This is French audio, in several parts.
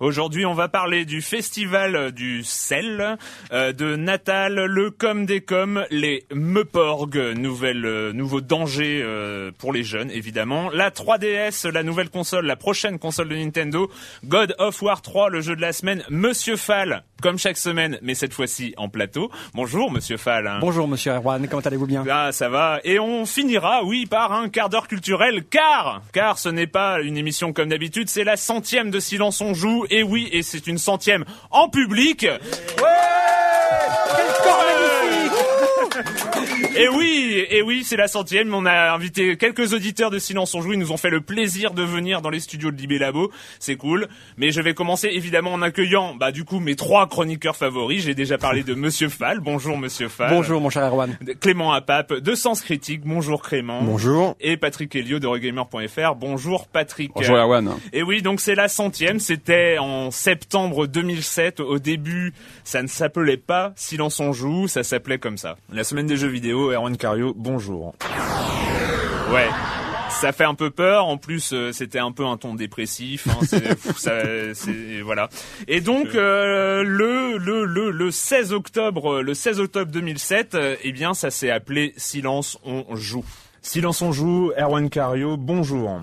Aujourd'hui, on va parler du festival du sel, euh, de Natal, le com des com, les Meuporg, nouvelle, euh, nouveau danger euh, pour les jeunes, évidemment. La 3DS, la nouvelle console, la prochaine console de Nintendo. God of War 3, le jeu de la semaine. Monsieur Fall, comme chaque semaine, mais cette fois-ci en plateau. Bonjour, Monsieur Fall. Bonjour, Monsieur Erwan. Comment allez-vous bien? Ah, ça va. Et on finira, oui, par un quart d'heure culturel, car, car ce n'est pas une émission comme d'habitude, c'est la centième de Silence on joue. Et oui, et c'est une centième en public. Et oui, et oui, c'est la centième. On a invité quelques auditeurs de Silence on joue. Ils nous ont fait le plaisir de venir dans les studios de Libé Labo. C'est cool. Mais je vais commencer évidemment en accueillant, bah, du coup, mes trois chroniqueurs favoris. J'ai déjà parlé de Monsieur Fall. Bonjour, Monsieur Fall. Bonjour, mon cher Erwan. Clément Apap de Sens Critique. Bonjour, Clément. Bonjour. Et Patrick Helio de Regamer.fr. Bonjour, Patrick. Bonjour, Erwan. Et oui, donc c'est la centième. C'était en septembre 2007. Au début, ça ne s'appelait pas Silence on joue. Ça s'appelait comme ça. La semaine des jeux vidéo. Erwan Cario, bonjour. Ouais. Ça fait un peu peur. En plus, euh, c'était un peu un ton dépressif. Hein, ça- voilà. Et donc euh, le, le le le 16 octobre, le 16 octobre 2007, euh, eh bien, ça s'est appelé Silence on joue. Silence on joue. Erwan Cario, bonjour.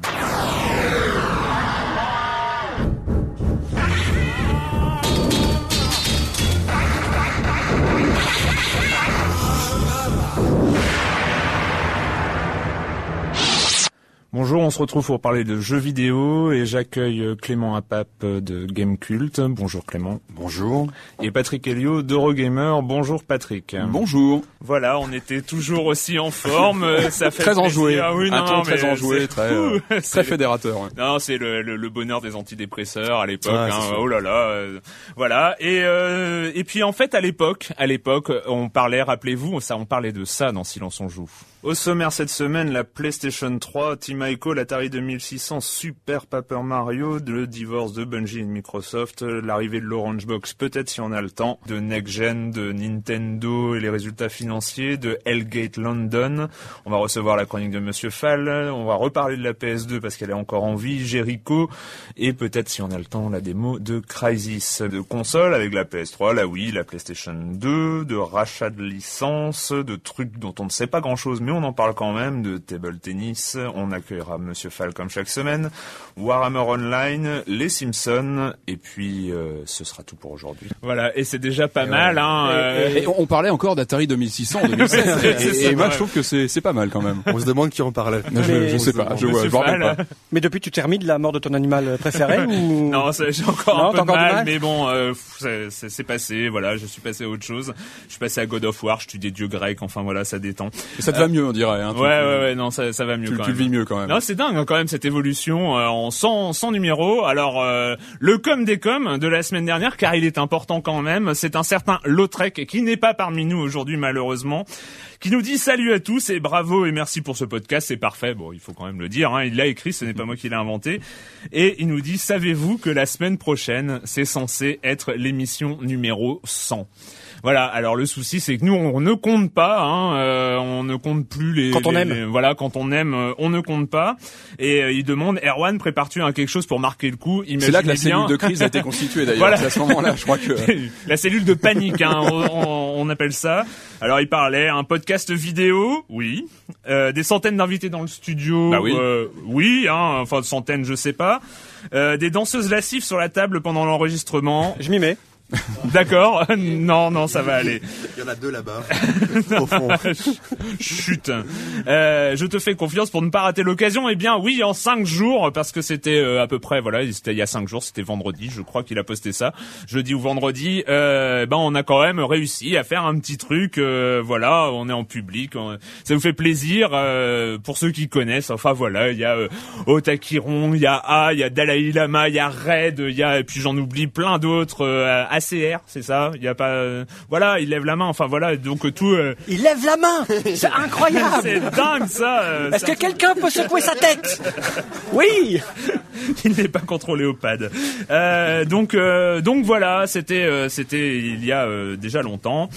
Bonjour, on se retrouve pour parler de jeux vidéo et j'accueille euh, Clément Apap euh, de Gamecult. Bonjour Clément. Bonjour. Et Patrick Helio d'Eurogamer. Bonjour Patrick. Bonjour. Voilà, on était toujours aussi en forme. euh, Ça fait Très enjoué. Ah oui, Un non, ton très enjoué, très, euh, Très fédérateur. ouais. Non, c'est le, le, le bonheur des antidépresseurs à l'époque. Hein. Oh là là, euh, voilà. Et euh, et puis en fait à l'époque, à l'époque, on parlait, rappelez-vous, ça, on parlait de ça dans Silence on joue. Au sommaire cette semaine, la PlayStation 3, Team Ico, l'Atari 2600, Super Paper Mario, le divorce de Bungie et Microsoft, l'arrivée de l'Orange Box, peut-être si on a le temps, de Next Gen, de Nintendo et les résultats financiers, de Hellgate London. On va recevoir la chronique de Monsieur Fall, on va reparler de la PS2 parce qu'elle est encore en vie, Jericho, et peut-être si on a le temps, la démo de Crysis, de console avec la PS3, la Wii, la PlayStation 2, de rachat de licences, de trucs dont on ne sait pas grand chose, mais on en parle quand même, de table tennis. On accueille accueillera Monsieur Fall comme chaque semaine, Warhammer Online, Les Simpsons, et puis euh, ce sera tout pour aujourd'hui. Voilà, et c'est déjà pas mal. Hein, euh, et, on parlait encore d'Atari 2600 en 2016, et, et moi je trouve que c'est pas mal quand même. On se demande qui en parlait. je, je sais pas, je, vois, pas. Mais depuis tu termines la mort de ton animal préféré ou? Non, j'ai encore un peu mal, mais bon, euh, c'est passé. Voilà, je suis passé à autre chose. Je suis passé à God of War. Je tue des dieux grecs. Enfin voilà, ça détend. Et ça te va mieux, on dirait. Hein, ouais, ouais, ouais, non, ça, ça va mieux. Tu, quand tu même. le vis mieux quand Non, c'est dingue hein, quand même cette évolution euh, en 100, 100 numéros. Alors euh, le com des com de la semaine dernière, car il est important quand même. C'est un certain Lautrec qui n'est pas parmi nous aujourd'hui malheureusement qui nous dit salut à tous et bravo et merci pour ce podcast, c'est parfait. Bon, il faut quand même le dire, hein, il l'a écrit, ce n'est pas moi qui l'ai inventé. Et il nous dit, savez-vous que la semaine prochaine, c'est censé être l'émission numéro 100 voilà. Alors le souci, c'est que nous, on ne compte pas. Hein, euh, on ne compte plus les. Quand on les- aime. les- voilà, quand on aime, euh, on ne compte pas. Et euh, il demande, Erwan, prépares-tu à quelque chose pour marquer le coup C'est là que la bien- cellule de crise a été constituée d'ailleurs. Voilà. C'est à ce moment-là, je crois que. la cellule de panique, hein, on, on- on appelle ça. Alors il parlait un podcast vidéo, oui. Euh, des centaines d'invités dans le studio, Bah oui. euh, oui, hein, enfin centaines, je sais pas. Euh, des danseuses lascives sur la table pendant l'enregistrement. Je m'y mets. D'accord Non, non, ça va aller. Il y en a deux là-bas, au fond. Chut. Euh, je te fais confiance pour ne pas rater l'occasion. Eh bien, oui, en cinq jours, parce que c'était euh, à peu près, voilà, c'était il y a cinq jours, c'était vendredi, je crois qu'il a posté ça, jeudi ou vendredi. Euh, ben, on a quand même réussi à faire un petit truc. euh, voilà, on est en public, on- ça vous fait plaisir euh, pour ceux qui connaissent. Enfin voilà, il y a euh, Otakiron, il y a A, il y a Dalai Lama, il y a Red, il y a et puis j'en oublie plein d'autres. ACR, c'est ça Il y a pas, euh, voilà, il lève la main. Enfin voilà, donc tout. euh, Il lève la main. C'est incroyable. c'est dingue ça. euh, Est-ce que quelqu'un peut secouer sa tête Oui. il n'est pas contrôlé au pad. Euh, donc euh, donc voilà, c'était euh, c'était il y a déjà longtemps.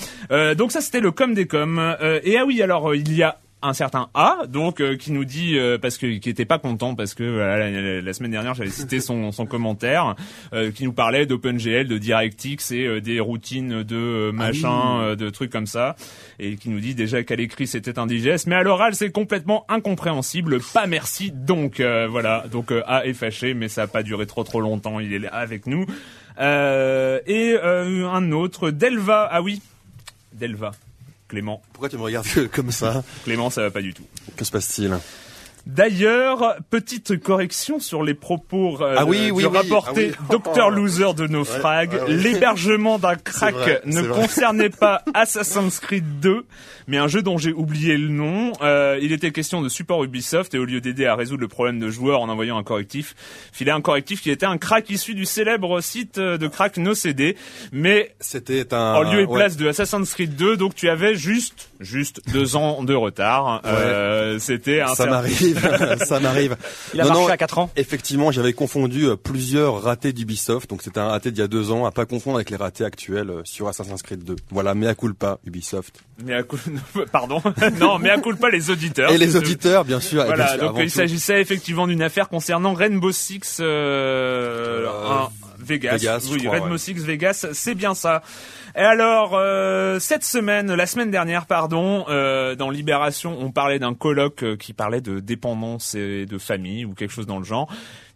Donc ça c'était le com des com. Et ah oui alors il y a un certain A donc euh, qui nous dit euh, parce que qui était pas content parce que voilà, la, la semaine dernière j'avais cité son, son commentaire euh, qui nous parlait d'OpenGL de DirectX et des routines de euh, machin de trucs comme ça et qui nous dit déjà qu'à l'écrit c'était indigeste mais à l'oral c'est complètement incompréhensible. Pas merci donc voilà. Donc A est fâché mais ça a pas duré trop trop longtemps il est là avec nous. Et un autre Delva. Ah oui Delva Clément. Pourquoi tu me regardes comme ça? Clément ça va pas du tout. Que se passe-t-il? D'ailleurs, petite correction sur les propos euh, Ah oui, du oui, oui. rapporté Ah oui. Dr Loser de Naufrag. Ouais, ouais, ouais. L'hébergement d'un crack vrai, ne vrai. concernait pas Assassin's Creed 2, mais un jeu dont j'ai oublié le nom. Euh, il était question de support Ubisoft et au lieu d'aider à résoudre le problème de joueurs en envoyant un correctif, filait un correctif qui était un crack issu du célèbre site euh, de crack NoCD, mais C'était un... en lieu et place de Assassin's Creed 2, donc tu avais juste, juste deux ans de retard. Euh, C'était un Ça m'arrive, ça m'arrive. Il a Non, marché non, à 4 ans. Effectivement, j'avais confondu euh, plusieurs ratés d'Ubisoft, donc c'était un raté d'il y a deux ans, à pas confondre avec les ratés actuels euh, sur Assassin's Creed 2. Voilà, mea culpa, Ubisoft. Mais à coup... Pardon. non, mais à coup pas les auditeurs. Et les auditeurs, bien sûr. bien Voilà, sûr, donc avant il s'agissait effectivement d'une affaire concernant Rainbow Six euh, Euh, un- Vegas. Vegas, oui, crois, Rainbow ouais. Six Vegas, c'est bien ça. Et alors, euh, cette semaine, la semaine dernière, pardon, euh, dans Libération, on parlait d'un colloque euh, qui parlait de dépendance et de famille ou quelque chose dans le genre.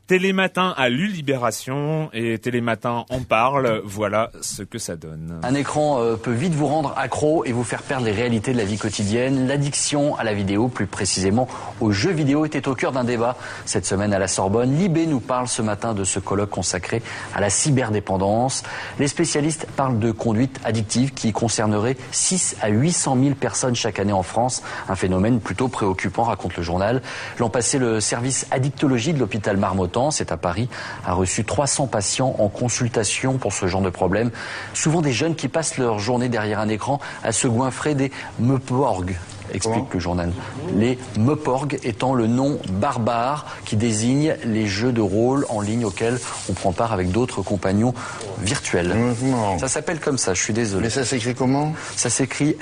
Télématin a lu Libération et Télématin en parle. Voilà ce que ça donne. Un écran euh, peut vite vous rendre accro et vous faire perdre les réalités de la vie quotidienne. L'addiction à la vidéo, plus précisément aux jeux vidéo, était au cœur d'un débat cette semaine à la Sorbonne. Libé nous parle ce matin de ce colloque consacré à la cyberdépendance. Les spécialistes parlent de conduite addictive qui concernerait 6 à 800 000 personnes chaque année en France. Un phénomène plutôt préoccupant, raconte le journal. L'an passé, le service addictologie de l'hôpital Marmottan, c'est à Paris, a reçu 300 patients en consultation pour ce genre de problème. Souvent des jeunes qui passent leur journée derrière un écran à se goinfrer des meuporgs explique le journal. Les meuporgs étant le nom barbare qui désigne les jeux de rôle en ligne auxquels on prend part avec d'autres compagnons virtuels. Non. Ça s'appelle comme ça, je suis désolé. Mais ça s'écrit comment? Ça s'écrit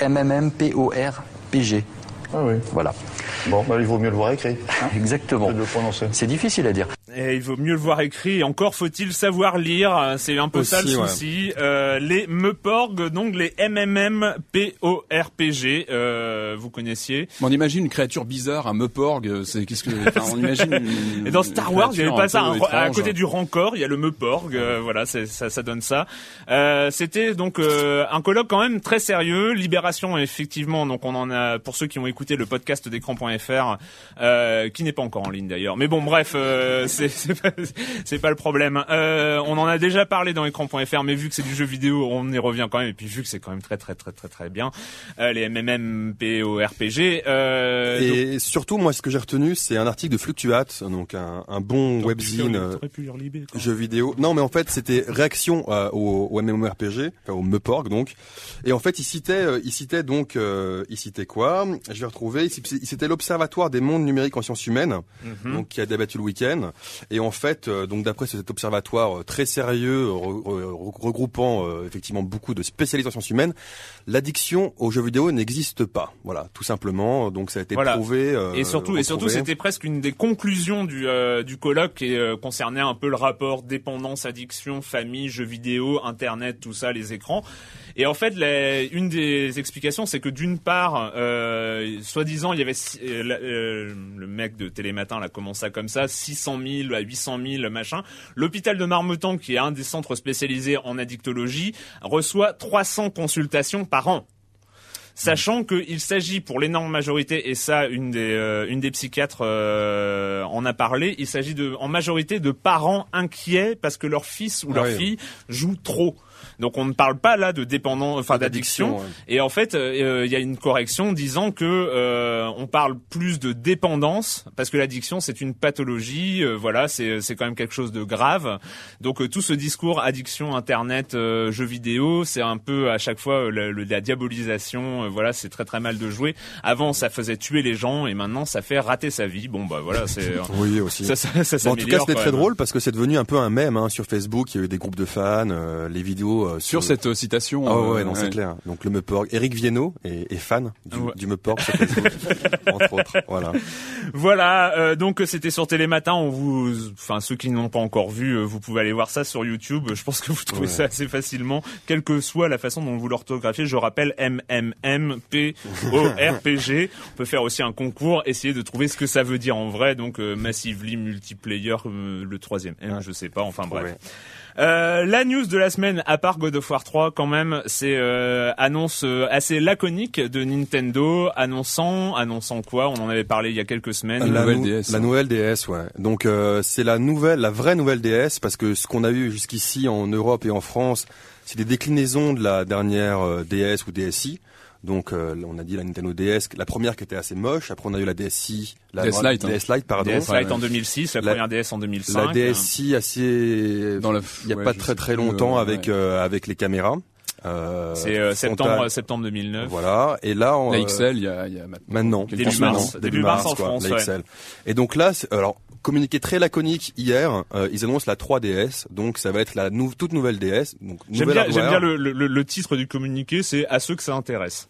MMMPORPG. Ah oui. Voilà, Bon, bah, il vaut mieux le voir écrit. hein, exactement. que de le prononcer. C'est difficile à dire. Et il vaut mieux le voir écrit. Et encore faut-il savoir lire. C'est un peu ça le Aussi, ouais. souci. Euh, les Meporg, donc les MMMPORPG, euh, vous connaissiez. On imagine une créature bizarre, un Meuporg, euh, c'est qu'est-ce que enfin, on imagine une- Et dans Star Wars, il y avait pas ça. à côté du Rancor, il y a le Meuporg. euh, voilà, ça, ça donne ça. Euh, C'était donc euh, un colloque quand même très sérieux. Libération, effectivement. Donc on en a pour ceux qui ont écouté le podcast d'écran.fr, euh, qui n'est pas encore en ligne d'ailleurs. Mais bon, bref, euh, c'est pas, le problème. Euh, on en a déjà parlé dans écran.fr, mais vu que c'est du jeu vidéo, on y revient quand même. Et puis vu que c'est quand même très très très très très bien, euh, les MMMPORPG. Euh, donc- Et surtout, moi, ce que j'ai retenu, c'est un article de Fluctuate, donc un, un bon webzine T'aurais pu lire Libé, quoi. jeu vidéo. Non, mais en fait, c'était réaction euh, au, au MMORPG, enfin, au Meporg, donc. Et en fait, il citait, euh, il citait donc, euh, il citait quoi? Je vais retrouver. Il citait- il citait l'Observatoire des mondes numériques en sciences humaines, Mhm. donc qui a débattu le week-end. Et en fait, euh, donc d'après cet observatoire euh, très sérieux, re- re- regroupant euh, effectivement beaucoup de spécialistes en sciences humaines, l'addiction aux jeux vidéo n'existe pas. Voilà, tout simplement. Donc ça a été Voilà. prouvé. euh, Et surtout, et surtout, c'était presque une des conclusions du euh, du colloque et euh, concernait un peu le rapport dépendance, addiction, famille, jeux vidéo, internet, tout ça, les écrans. Et en fait, la- une des explications, c'est que d'une part, euh, soi-disant, il y avait euh, euh, le mec de Télématin l'a commencé comme ça, 600 000 à 800 000 machin. L'hôpital de Marmottan, qui est un des centres spécialisés en addictologie, reçoit 300 consultations par an. Sachant qu'il s'agit pour l'énorme majorité, et ça, une des, euh, une des psychiatres euh, en a parlé, il s'agit de, en majorité de parents inquiets parce que leur fils ou leur oui. fille joue trop. Donc on ne parle pas là de dépendance, enfin d'addiction. ouais. Et en fait, euh, il y a une correction disant que euh, on parle plus de dépendance parce que l'addiction c'est une pathologie. euh, voilà, c'est c'est quand même quelque chose de grave. Donc euh, tout ce discours addiction, internet, euh, jeux vidéo, c'est un peu à chaque fois euh, le- le- la diabolisation. euh, voilà, c'est très très mal de jouer. Avant, ça faisait tuer les gens et maintenant ça fait rater sa vie. Bon bah voilà, c'est Oui, aussi. ça, ça, ça Bon, en tout cas, c'était très même. drôle parce que c'est devenu un peu un mème hein, sur Facebook. Il y a eu des groupes de fans, euh, les vidéos euh, Sur cette euh, citation. Ah ouais, euh, non, c'est clair. Donc le Meporg, Eric Viennot est, est fan du, Ouais. du sur Facebook, entre autres. Voilà. Voilà, euh, donc c'était sur Télématin. On vous, enfin ceux qui n'ont pas encore vu, vous pouvez aller voir ça sur YouTube. Je pense que vous trouvez Ouais. ça assez facilement, quelle que soit la façon dont vous l'orthographiez. Je rappelle M M M P O R P G. On peut faire aussi un concours, essayer de trouver ce que ça veut dire en vrai. Donc euh, massively multiplayer, le troisième M, je sais pas. Enfin bref. Euh, la news de la semaine, à part God of War 3, quand même, c'est euh, annonce euh, assez laconique de Nintendo, annonçant, annonçant quoi? On en avait parlé il y a quelques semaines. La nouvelle nou- DS. La nouvelle DS, ouais. Donc euh, c'est la nouvelle, la vraie nouvelle DS, parce que ce qu'on a eu jusqu'ici en Europe et en France, c'est des déclinaisons de la dernière euh, DS ou DSi. Donc euh, on a dit la Nintendo DS, la première qui était assez moche. Après on a eu la DSi, la DS Lite, hein. DS Lite, pardon. DS Lite en 2006, la, La- première DS en 2005. La DSi assez, Dans la, il y a ouais, pas très très longtemps euh, avec ouais. euh, avec les caméras. Euh, C'est euh, septembre, septembre 2009. Voilà. Et là, on, La euh, XL, il y a, il y a maintenant. Maintenant, quelques Début mars. hein. Début mars en quoi, France, la ouais. XL. Et donc là, alors communiqué très laconique hier, euh, ils annoncent la 3DS, donc ça va être la nou- toute nouvelle DS, J'aime bien, j'aime hardware. bien le, le, le titre du communiqué, c'est à ceux que ça intéresse.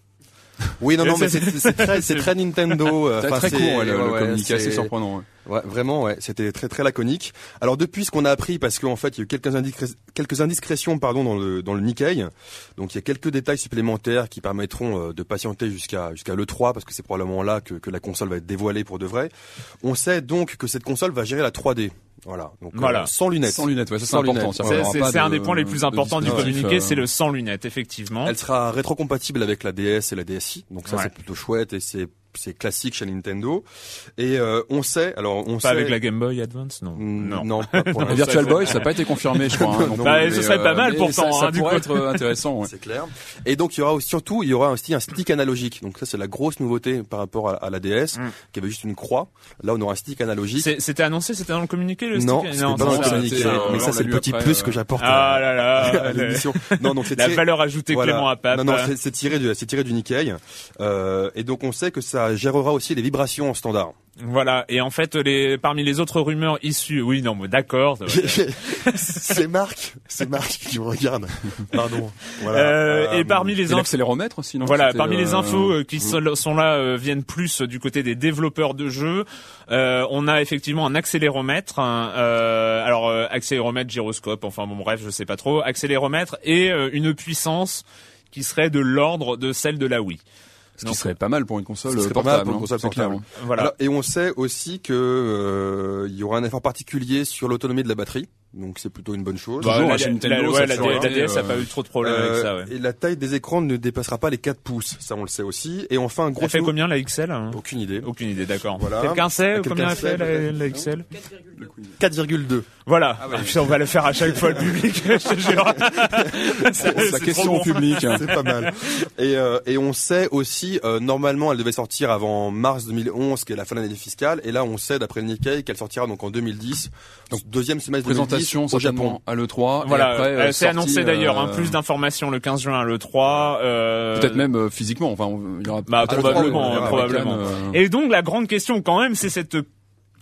Oui, non, non, mais C'est- très, très Nintendo. euh, C'est très court, ouais, le, ouais, le ouais, communiqué, assez c'est- surprenant. ouais. Ouais, vraiment, ouais, c'était très très laconique. Alors depuis ce qu'on a appris, parce qu'en fait il y a eu quelques, indiscré- quelques indiscrétions pardon dans le dans le Nikkei, donc il y a quelques détails supplémentaires qui permettront euh, de patienter jusqu'à jusqu'à le 3 parce que c'est probablement là que, que la console va être dévoilée pour de vrai. On sait donc que cette console va gérer la 3D, voilà, donc euh, Voilà. sans lunettes. Sans lunettes, ouais, ça c'est important. C'est un de- des points les plus importants du communiqué, euh, c'est le sans lunettes, effectivement. Elle sera rétrocompatible avec la DS et la DSi, donc ça Ouais. c'est plutôt chouette et c'est c'est classique chez Nintendo. Et euh, on sait, alors on Pas sait. avec la Game Boy Advance, non. Non. non, pas pour. Virtual Boy, ça n'a pas été confirmé, je crois. hein, non Bah, mais, ce serait pas mal mais pourtant, Ça, ça hein, du pourrait être euh, intéressant. ouais. C'est clair. Et donc il y aura aussi- surtout il y aura aussi un stick analogique. Donc ça c'est la grosse nouveauté par rapport à, à la DS Mm. qui avait juste une croix. Là on aura un stick analogique. C'était annoncé, c'était dans le communiqué, le Non, stick? c'était pas ça, dans le ça, communiqué. ça, Mais ça c'est le lu petit plus euh. que j'apporte Ah à, là là, l'émission. Non donc c'est la valeur ajoutée. Clément à. Non non c'est- tiré du c'est tiré du Nikkei. Euh, et donc on sait que ça ça gérera aussi les vibrations en standard. Voilà. Et en fait, les parmi les autres rumeurs issues, oui, non, mais d'accord. c'est Marc, c'est Marc qui me regarde. Pardon. Voilà. Euh, et Euh, parmi les Et infos. l'accéléromètre aussi, non Voilà, parmi les euh, infos euh, qui sont, sont là euh, viennent plus du côté des développeurs de jeux. Euh, on a effectivement un accéléromètre, euh, alors euh, accéléromètre, gyroscope, enfin bon bref, je sais pas trop, accéléromètre et euh, une puissance qui serait de l'ordre de celle de la Wii. Ce qui serait pas mal pour une console Ce serait pas portable. mal pour une hein, console c'est clair, portable. hein. Voilà. Alors, et on sait aussi que euh, il y aura un effort particulier sur l'autonomie de la batterie, donc c'est plutôt une bonne chose. Bah, Toujours, la, la- Nintendo, la- ouais, la, DS a euh, pas eu trop de problèmes avec ça. Ouais. Et la taille des écrans ne dépassera pas les 4 pouces, ça on le sait aussi. Et enfin, un gros Elle fait combien la XL hein Aucune idée. Aucune idée, d'accord. Voilà. Quelqu'un sait Quelqu'un combien elle fait la, la XL 4,2. Voilà. Ah, putain, on va le faire à chaque fois le public, je te jure. C'est- la question au public. hein. C'est pas mal. Et, euh, et on sait aussi, euh, normalement, elle devait sortir avant mars 2011, qui est la fin de l'année fiscale. Et là, on sait, d'après le Nikkei, qu'elle sortira donc en 2010, donc deuxième semestre Présentation 2010 au Japon. à l'E3. Voilà, euh, euh, c'est annoncé d'ailleurs, hein, euh, plus d'informations le 15 juin à l'E3. Euh, Peut-être même euh, physiquement. Enfin, on- il y aura Bah, probablement, avec probablement. Euh, Et donc la grande question quand même, c'est cette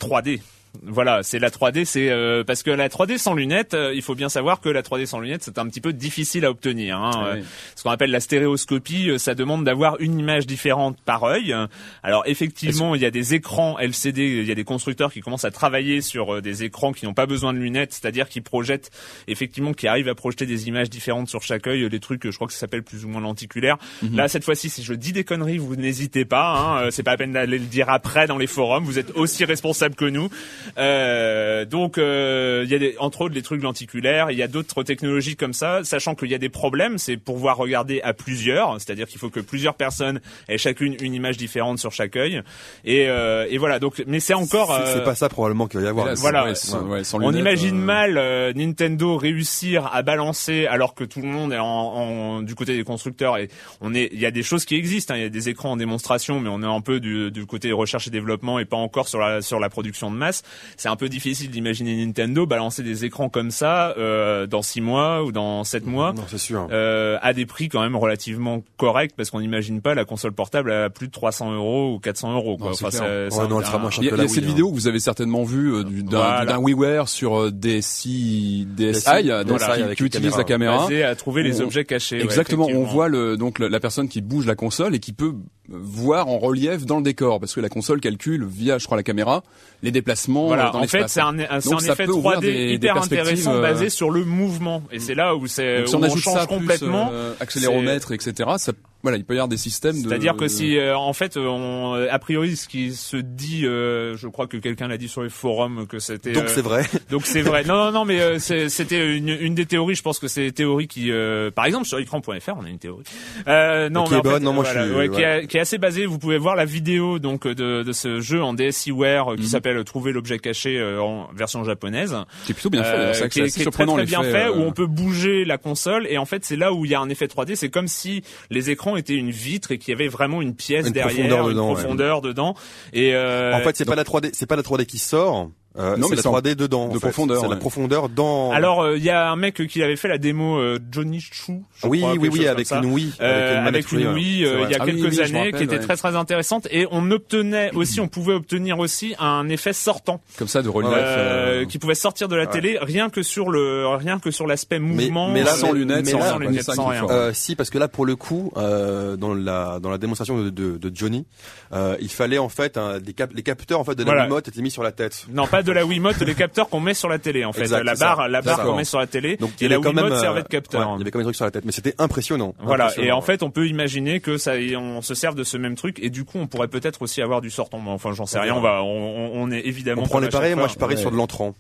3D. Voilà, c'est la 3D, c'est euh, parce que la 3D sans lunettes, euh, il faut bien savoir que la 3D sans lunettes, c'est un petit peu difficile à obtenir. Hein. Ah Euh, oui. Ce qu'on appelle la stéréoscopie, euh, ça demande d'avoir une image différente par œil. Alors effectivement, il y a des écrans LCD, il y a des constructeurs qui commencent à travailler sur euh, des écrans qui n'ont pas besoin de lunettes, c'est-à-dire qui projettent effectivement, qui arrivent à projeter des images différentes sur chaque œil, des trucs, je crois que ça s'appelle plus ou moins lenticulaire. Mhm. Là, cette fois-ci, si je dis des conneries, vous n'hésitez pas. Hein, c'est pas la peine d'aller le dire après dans les forums. Vous êtes aussi responsables que nous. Euh, donc, euh, il y a des, entre autres les trucs lenticulaires. Il y a d'autres technologies comme ça, sachant qu'il y a des problèmes. C'est pouvoir regarder à plusieurs, c'est-à-dire qu'il faut que plusieurs personnes aient chacune une image différente sur chaque œil. Et, euh, et voilà. Donc, mais c'est encore. C'est- C'est euh, pas ça probablement qu'il va y avoir. là, voilà. ouais, sans- ouais, sans on imagine euh, mal euh, Nintendo réussir à balancer alors que tout le monde est en, en- du côté des constructeurs et on est il y a des choses qui existent hein, il y a des écrans en démonstration mais on est un peu du, du côté recherche et développement et pas encore sur la sur la production de masse c'est un peu difficile d'imaginer Nintendo balancer des écrans comme ça euh, dans six mois ou dans sept mois Non, c'est sûr. euh, à des prix quand même relativement corrects parce qu'on n'imagine pas la console portable à plus de 300 euros ou 400 euros quoi. Non, c'est Enfin, ça- Ouais, non, elle sera moins chère Il y a, il y a cette Wii, hein. vidéo que vous avez certainement vue euh, du- d'un Voilà. d'un WiiWare sur euh, DSi, DSi, Voilà. qui, qui utilise caméra. la caméra. basé à trouver les On- objets cachés ouais, Exactement, on effectivement. voit le, donc la personne qui bouge la console et qui peut voir en relief dans le décor parce que la console calcule via, je crois, la caméra les déplacements euh, Voilà, dans en fait, c'est un, un- c'est effet peut ouvrir 3D des- des hyper perspectives, intéressant euh, basé sur le mouvement. Et c'est là où c'est si on ajoute change ça plus, complètement. euh, accéléromètre, etc. Ça, voilà, il peut y avoir des systèmes de. C'est-à-dire que si, euh, en fait, on, a priori, ce qui se dit, euh, je crois que quelqu'un l'a dit sur les forums que c'était. Donc euh, c'est vrai. Donc c'est vrai. Non, non, non, mais euh, c'est- c'était une, une des théories. Je pense que c'est des théories qui, euh, par exemple, sur écran.fr, on a une théorie. Euh, non, Qui mais est bonne, non, moi, je suis- ouais, qui, ouais. est, qui est assez basée. Vous pouvez voir la vidéo donc de, de ce jeu en DSiWare euh, qui Mhm. s'appelle Trouver l'objet caché euh, en version japonaise. C'est plutôt bien fait. Euh, que qui c'est est, assez qui est très très bien fait, euh, où on peut bouger la console et en fait c'est là où il y a un effet 3D. C'est comme si les écrans étaient une vitre et qu'il y avait vraiment une pièce Une derrière, profondeur une dedans, ouais. profondeur dedans. Et euh, En fait, c'est pas la 3D, c'est pas la 3D qui sort. Euh, Non, c'est mais la c'est en- 3D dedans. en de fait. profondeur, C'est la profondeur dans. alors euh, il y a un mec qui avait fait la démo, euh, Johnny Chou. je oui, crois, oui, oui, comme avec une Wii, Euh, avec une. Wii euh, il y a Ah quelques me années rappelle, qui était ouais. très très intéressante et on obtenait aussi on pouvait obtenir aussi un effet sortant comme ça de relief. euh, euh, qui pouvait sortir de la télé rien que sur le rien que sur l'aspect mouvement mais là, sans mais- lunettes, sans, là, sans rien, lunettes, sans rien. Euh, si, parce que là, pour le coup, euh, dans la dans la démonstration de, de, de Johnny, euh, il fallait en fait un, des les capteurs en fait de la. Wiimote étaient mis sur la tête. Non, pas de la Wiimote, les capteurs qu'on met sur la télé en fait. Exact, la barre, la barre qu'on met sur la télé. Donc il y et la Wiimote même, euh, servait de capteur. ouais, il y avait quand même des trucs sur la tête, mais c'était impressionnant. Voilà. Et Impressionnant, en fait, on peut imaginer que ça, on se serve de ce même truc et du coup, on pourrait peut-être aussi avoir du sortant. Mais Enfin, j'en sais rien. On va, on, on est évidemment. on prend comme les pareils, moi je parie Ouais. sur de l'entrant.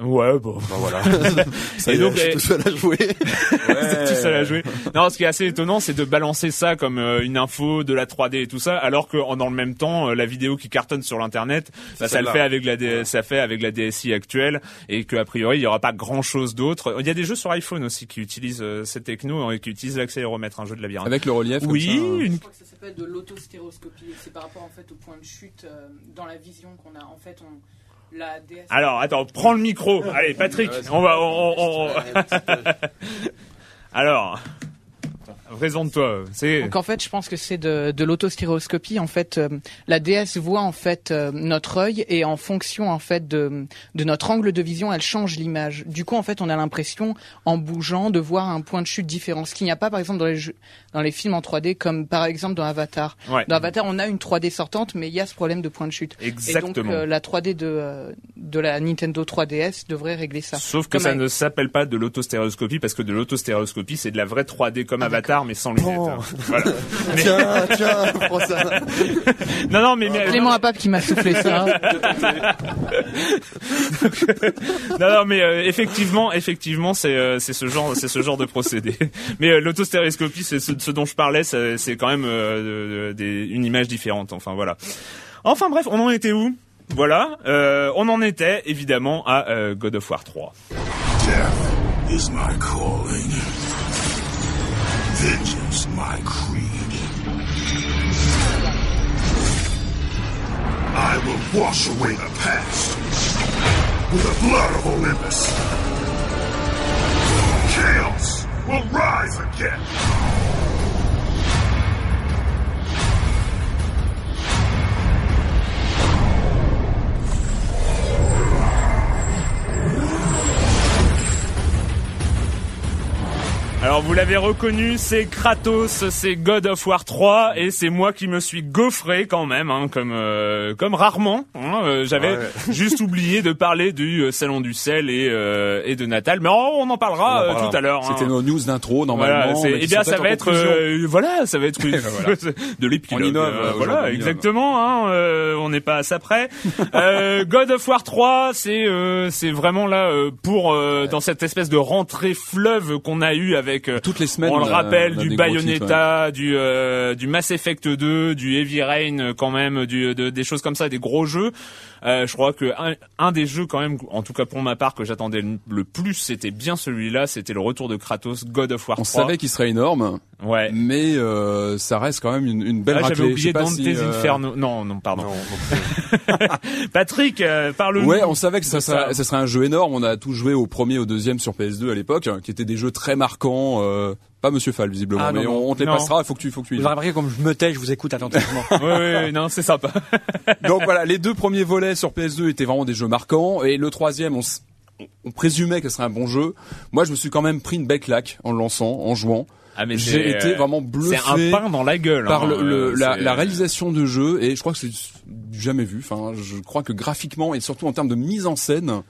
Ouais, bon. Ben voilà. Ça Et est, donc, je suis eh, tout seul à jouer. C'est tout seul à jouer. Non, ce qui est assez étonnant, c'est de balancer ça comme euh, une info de la 3D et tout ça, alors que en- dans le même temps, euh, la vidéo qui cartonne sur l'internet, bah, ça le fait avec la D- ça fait avec la DSi actuelle, et que a priori il y aura pas grand chose d'autre. Il y a des jeux sur iPhone aussi qui utilisent euh, cette techno et qui utilisent l'accéléromètre, un jeu de labyrinthe. Avec le relief. comme oui, ça, une Je crois que ça s'appelle de l'autostéroscopie. et C'est par rapport en fait au point de chute euh, dans la vision qu'on a. En fait, on la DS. Alors, attends, prends le micro. Allez, Patrick, on va, on, on- on- Alors, C'est Donc en fait, je pense que c'est de, de l'autostéréoscopie. En fait, euh, la déesse voit en fait euh, notre œil et en fonction en fait de, de notre angle de vision, elle change l'image. Du coup, en fait, on a l'impression, en bougeant, de voir un point de chute différent. Ce qu'il n'y a pas, par exemple, dans les jeux, dans les films en 3D, comme par exemple dans Avatar. Ouais. Dans Avatar, on a une 3D sortante, mais il y a ce problème de point de chute. Et donc, exactement. euh, la 3D de, de la Nintendo 3DS devrait régler ça. Sauf que Comme ça avec- ne s'appelle pas de l'autostéréoscopie parce que de l'autostéréoscopie c'est de la vraie 3D comme Avatar mais sans lunettes. Oh. Voilà. Mais- Tiens, tiens, prends ça. non non mais, mais Clément Apap qui m'a soufflé ça. non non mais euh, effectivement effectivement c'est euh, c'est ce genre c'est ce genre de procédé. Mais euh, l'autostéréoscopie c'est ce, ce dont je parlais c'est quand même euh, de- des, une image différente. Enfin voilà. Enfin bref on en était où? Voilà, euh, on en était évidemment à euh, God of War 3. Death is my calling. Vengeance my creed. I will wash away the past with the blood of Olympus. Chaos will rise again. Alors vous l'avez reconnu, c'est Kratos, c'est God of War 3 et c'est moi qui me suis gaufré quand même, hein, comme euh, comme rarement. hein, euh, J'avais Ouais. juste oublié de parler du euh, salon du sel et euh, et de Natal, mais oh, on en parlera, On en euh, parlera. tout à l'heure. hein. C'était nos news d'intro normalement. Voilà, eh bien ça va être euh, voilà, ça va être une- Voilà. de l'épilogue. Voilà, exactement. Hein, euh, on n'est pas à ça près. Euh, God of War 3, c'est euh, c'est vraiment là euh, pour euh, dans cette espèce de rentrée fleuve qu'on a eu avec euh, Toutes les semaines. on le rappelle du ouais. Bayonetta, du euh, du Mass Effect 2, du Heavy Rain euh, quand même, du de- des choses comme ça, des gros jeux. Euh, je crois que un, un des jeux quand même, en tout cas pour ma part, que j'attendais le, plus, c'était bien celui-là, c'était le retour de Kratos, God of War On 3. savait qu'il serait énorme, Ouais. mais euh, ça reste quand même une, une belle Ah, raclée. j'avais oublié Dante's si, euh, Inferno. Non, non, pardon. Non, non plus. Patrick, euh, parle-nous. Ouais, on savait que ça serait, ça serait un jeu énorme. On a tous joué au premier, au deuxième sur PS2 à l'époque, qui étaient des jeux très marquants. euh, pas Monsieur Fall visiblement, Ah, non, mais on, on te les Non. passera. Il faut que tu, faut que tu. y Vous avez remarqué comme je me tais, je vous écoute attentivement. Ouais, ouais, non, c'est sympa. Donc voilà, les deux premiers volets sur PS2 étaient vraiment des jeux marquants, et le troisième, on, présumait que ce serait un bon jeu. Moi, je me suis quand même pris une belle claque en le lançant, en jouant. Ah, J'ai été euh, vraiment C'est bluffé un pain dans la gueule. par hein, le, le- la, la réalisation de jeu, et je crois que c'est jamais vu. Enfin, je crois que graphiquement et surtout en termes de mise en scène.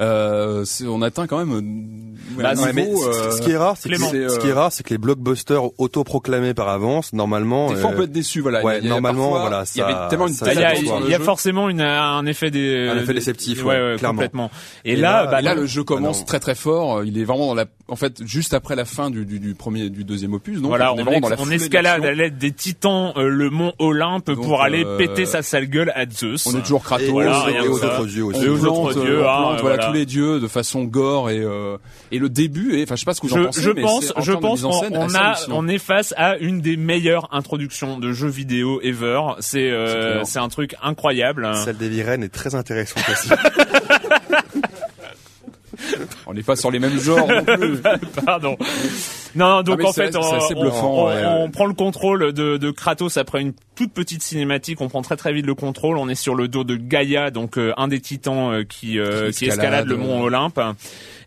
Euh, c'est- on atteint quand même euh, Bah, un Ouais, mais niveau, ce- euh, ce qui est rare, c'est que, ce qui est rare, c'est que les blockbusters autoproclamés par avance, normalement, Des fois, on euh, peut être déçu, voilà. ouais, Il y a- il y a normalement, parfois- voilà, il y avait tellement une ça- Bah, Il y a, il y a forcément une, un effet des, Un effet déceptif, ouais, clairement. complètement. Et, Et là, là- bah, Et là, le- le jeu commence Ah non. très très fort. Il est vraiment dans la, en fait, juste après la fin du, du, du premier, du deuxième opus. Donc, voilà, on est on, dans la on escalade à l'aide des titans euh, le mont Olympe Donc, pour aller euh, péter sa sale gueule à Zeus. On est toujours Kratos. et, Voilà, et rien aux autres dieux aussi. Et on aux plante, autres euh, hein, plante, voilà, voilà. tous les dieux de façon gore et euh, et le début et enfin je sais pas ce que vous en je, pensez je mais pense, en je pense scène, on a, on est face à une des meilleures introductions de jeux vidéo ever. C'est, euh, C'est un truc incroyable. Celle des Virennes est très intéressante aussi. on n'est pas sur les mêmes genres non plus. Pardon. Non, donc Ah, en fait, on, on- ouais, on ouais. prend le contrôle de, de Kratos après une toute petite cinématique. On prend très très vite le contrôle. On est sur le dos de Gaïa, donc euh, un des titans euh, qui, euh, Qui qui escalade, escalade, le mont. Olympe.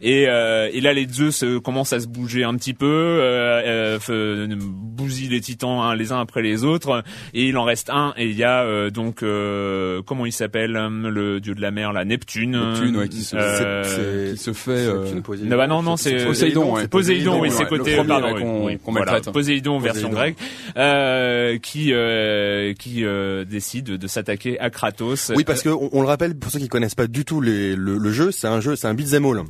Et, euh, et là, les Zeus euh, commencent à se bouger un petit peu, euh, euh, bousillent les titans hein, les uns après les autres. Et il en reste un. Et il y a euh, donc euh, comment il s'appelle le dieu de la mer, là, Neptune. Neptune, ouais, qui se, Euh, qui se fait. euh, non, bah non, non, c'est Poséidon, ouais. Poséidon, oui, c'est côté premier, pardon, qu'on- oui, qu'on voilà, maltraite. Poséidon version grecque, euh, qui euh, qui euh, décide de s'attaquer à Kratos. Oui, parce que on, on le rappelle pour ceux qui connaissent pas du tout les, le, le jeu, c'est un jeu, c'est un beat'em all.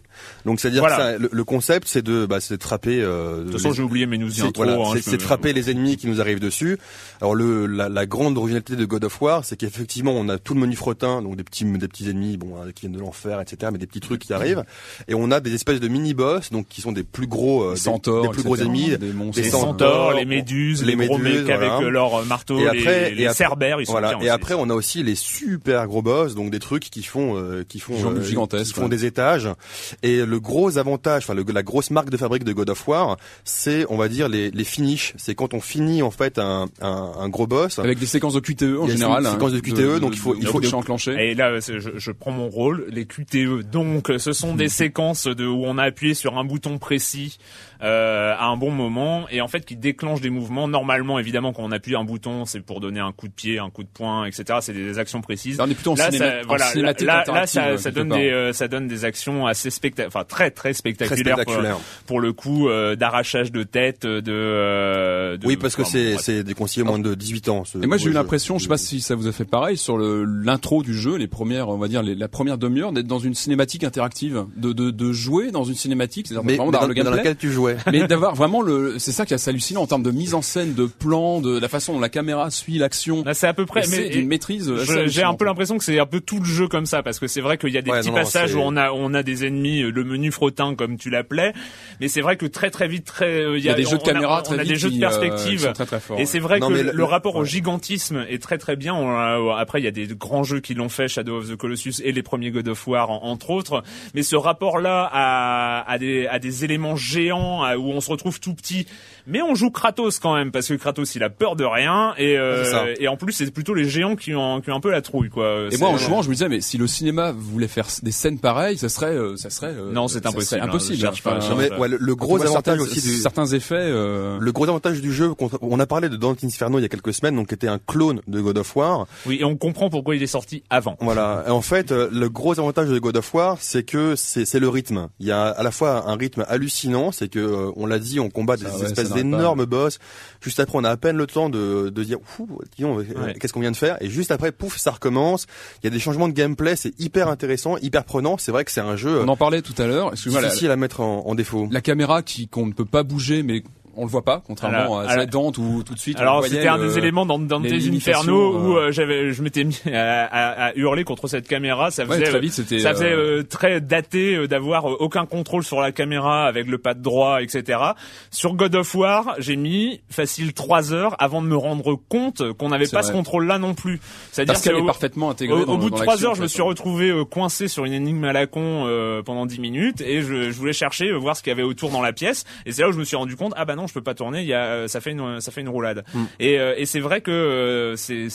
Donc c'est à dire Voilà. que ça, le, le concept, c'est de, bah, c'est de frapper. Euh, de toute façon, les- j'ai oublié mes news c'est voilà, hein, de frapper les ennemis qui nous arrivent dessus. Alors le la, la grande originalité de God of War, c'est qu'effectivement on a tout le menu frottin, donc des petits des petits ennemis, bon qui viennent de l'enfer, etc. Mais des petits trucs qui arrivent. Et on a des espèces de mini boss, donc qui sont des plus gros, euh, des des, centaures, des plus gros ennemis. des monstres. Les des centaures, les méduses, les les, gros méduses, mecs avec voilà. euh, leur marteau, Et les après, les, les et ap- Cerbères, ils sont voilà. bien Et après, on a aussi les super gros boss, donc des trucs qui font, euh, qui font, gigantesques, qui font ouais. des étages. Et le gros avantage, enfin le- la grosse marque de fabrique de God of War, c'est, on va dire, les, les finishes. C'est quand on finit en fait un, un, un gros boss. Avec des séquences de QTE en général. des hein, séquences de QTE, donc il faut- il faut- de enclenché. Et là, je, je prends mon rôle, les QTE. Donc, ce sont des séquences de où on a appuyé sur un bouton précis euh, à un bon moment et en fait qui déclenchent des mouvements. Normalement, évidemment, quand on appuie un bouton, c'est pour donner un coup de pied, un coup de poing, etc. C'est des actions précises. Là, on est plutôt en, Là, cinéma- ça, en voilà, là, ça, euh, donne des, euh, ça donne des actions assez spectaculaires, enfin très très Très spectaculaires, pour, spectaculaire. pour le coup euh, d'arrachage de tête, de, euh, de Oui, parce que c'est, c'est déconseillé moins de 18 ans. ce Et moi j'ai eu l'impression, je sais pas si ça vous a fait pareil sur l'intro du jeu, les premières, on va dire les- la première demi-heure, d'être dans une cinématique interactive, de de, de jouer dans une cinématique, c'est-à-dire vraiment dans, le dans laquelle tu jouais. mais d'avoir vraiment le, c'est ça qui est assez hallucinant en termes de mise en scène, de plan, de la façon dont la caméra suit l'action. Là, c'est à peu près. Et mais d'une maîtrise. J'ai un peu l'impression que c'est un peu tout le jeu comme ça parce que c'est vrai qu'il y a des Ouais, petits non, passages où on a on a des ennemis euh, le menu frottin comme tu l'appelais mais c'est vrai que très très vite très euh, Il y a des on- jeux de on a- caméra on très a vite des jeux de euh, perspective très très forts. et c'est vrai Non, que le, rapport au gigantisme est très très bien. On a- après, il y a des grands jeux qui l'ont fait, Shadow of the Colossus et les premiers God of War en- entre autres. Mais ce rapport-là à, à des à des éléments géants à- où on se retrouve tout petit, mais on joue Kratos quand même parce que Kratos il a peur de rien et euh, et en plus c'est plutôt les géants qui ont qui ont un peu la trouille quoi. Et moi, en jouant, je me disais, mais si le cinéma voulait faire des scènes pareilles, ça serait, euh, ça serait. euh, Non, c'est impossible, serait hein, impossible. je cherche pas, Enfin, je Non, mais, ouais, le, gros avantage certains- aussi du, certains effets. euh, le gros avantage du jeu, on a parlé de Dante Inferno il y a quelques semaines, donc qui était un clone de God of War. Oui, et on comprend pourquoi il est sorti avant. Voilà. Et en fait, euh, le gros avantage de God of War, c'est que c'est c'est le rythme. Il y a à la fois un rythme hallucinant, c'est que euh, on l'a dit, on combat des Ça, ouais, espèces d'énormes boss. Juste après, on a à peine le temps de, de dire, euh, Ouais. qu'est-ce qu'on vient de faire? Et juste après, pouf, ça recommence. Il y a des changements de gameplay, c'est hyper intéressant, hyper prenant. C'est vrai que c'est un jeu on en parlait tout à l'heure. Excuse-moi, la, difficile à mettre en, en défaut. la caméra qui qu'on ne peut pas bouger, mais on le voit pas, contrairement Alors, à sa Dante où tout de suite. Alors c'était un des éléments dans Dante's Inferno où euh, euh, j'avais je m'étais mis à, à- à hurler contre cette caméra. Ça Ouais, faisait très vite, c'était. Ça euh, faisait euh, très daté euh, d'avoir aucun contrôle sur la caméra avec le pad droit, etc. Sur God of War, j'ai mis facile trois heures avant de me rendre compte qu'on n'avait pas ce contrôle-là non plus. C'est-à-dire qu'elle que est parfaitement intégrée. au, dans- au bout de dans trois l'action, heures, je me suis retrouvé euh, coincé sur une énigme à la con euh, pendant dix minutes et je, je voulais chercher voir ce qu'il y avait autour dans la pièce. Et c'est là où je me suis rendu compte ah bah non, je peux pas tourner. Il y a euh, ça fait une ça fait une roulade. Hmm. Et, euh, et c'est vrai que euh, c'est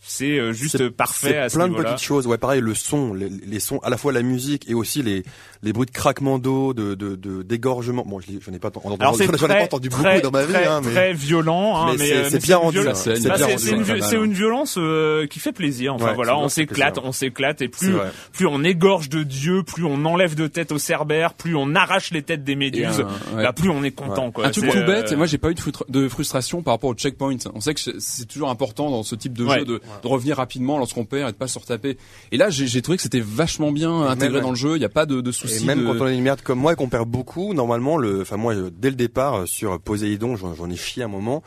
c'est juste parfait à ce plein de petites choses. Ouais, pareil, le son, les, les sons, à la fois la musique et aussi les, les bruits de craquement d'eau, de, de, de dégorgement. Bon, je l'ai- j'en ai pas, entendu- Alors c'est j'en ai pas très, entendu très, beaucoup dans ma vie, très, hein, mais très violent, hein, mais mais, c'est- euh, bien rendu. C'est C'est bien c'est rendu, c'est une, violence euh, qui fait plaisir. Enfin Ouais, voilà, on s'éclate, on s'éclate et plus plus on égorge de Dieu, plus on enlève de tête au cerbère, plus on arrache les têtes des méduses, bah, plus on est content. Quoi. Un truc tout bête, et moi j'ai pas eu de, frustra- de frustration par rapport au checkpoint. On sait que c'est- toujours important dans ce type de jeu de, revenir rapidement lorsqu'on perd et de pas se retaper. Et là j'ai trouvé que c'était vachement bien intégré dans le jeu. Il y a pas de, de Et même de... quand on est une merde comme moi et qu'on perd beaucoup, normalement, le, enfin moi, euh, dès le départ euh, sur Poséidon, j'en ai chié un moment.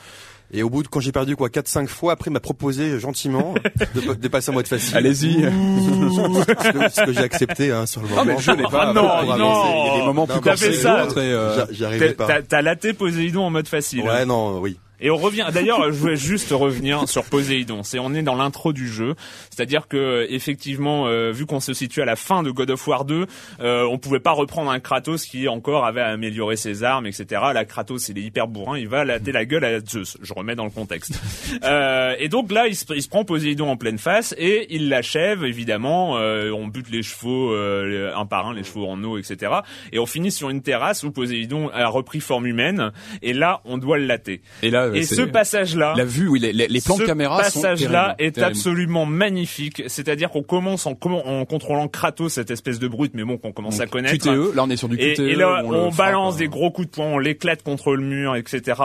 Et au bout de quand j'ai perdu quoi 4-5 fois, après il m'a proposé gentiment de, de passer en mode facile. Allez-y. ce que, ce que j'ai accepté hein, sur le moment. Ah mais jeu n'est pas. Ah non, non. Il y a des moments Non, plus corsés que d'autres et, euh, J'y arrivais pas. t'as- t'as laté Poséidon en mode facile. Ouais, non, oui. Et on revient. D'ailleurs, je voulais juste revenir sur Poséidon. C'est on est dans l'intro du jeu, c'est-à-dire que effectivement, euh, vu qu'on se situe à la fin de God of War 2, euh, on pouvait pas reprendre un Kratos qui encore avait amélioré ses armes, etc. Là, Kratos, il est hyper bourrin, il va latter la gueule à Zeus. Je remets dans le contexte. Euh, et donc là, il se, il se prend Poséidon en pleine face et il l'achève. Évidemment, euh, on bute les chevaux euh, un par un, les chevaux en eau, etc. Et on finit sur une terrasse où Poséidon a repris forme humaine. Et là, on doit le latter. Et là, Et ce passage-là, la vue, oui, les, les- plans ce de caméra sont passage-là est absolument magnifique. C'est-à-dire qu'on commence en, en contrôlant Kratos, cette espèce de brute, mais bon, qu'on commence à connaître. QTE, là on est sur du QTE. et là, on, frappe, balance euh, des gros coups de poing, on l'éclate contre le mur, etc.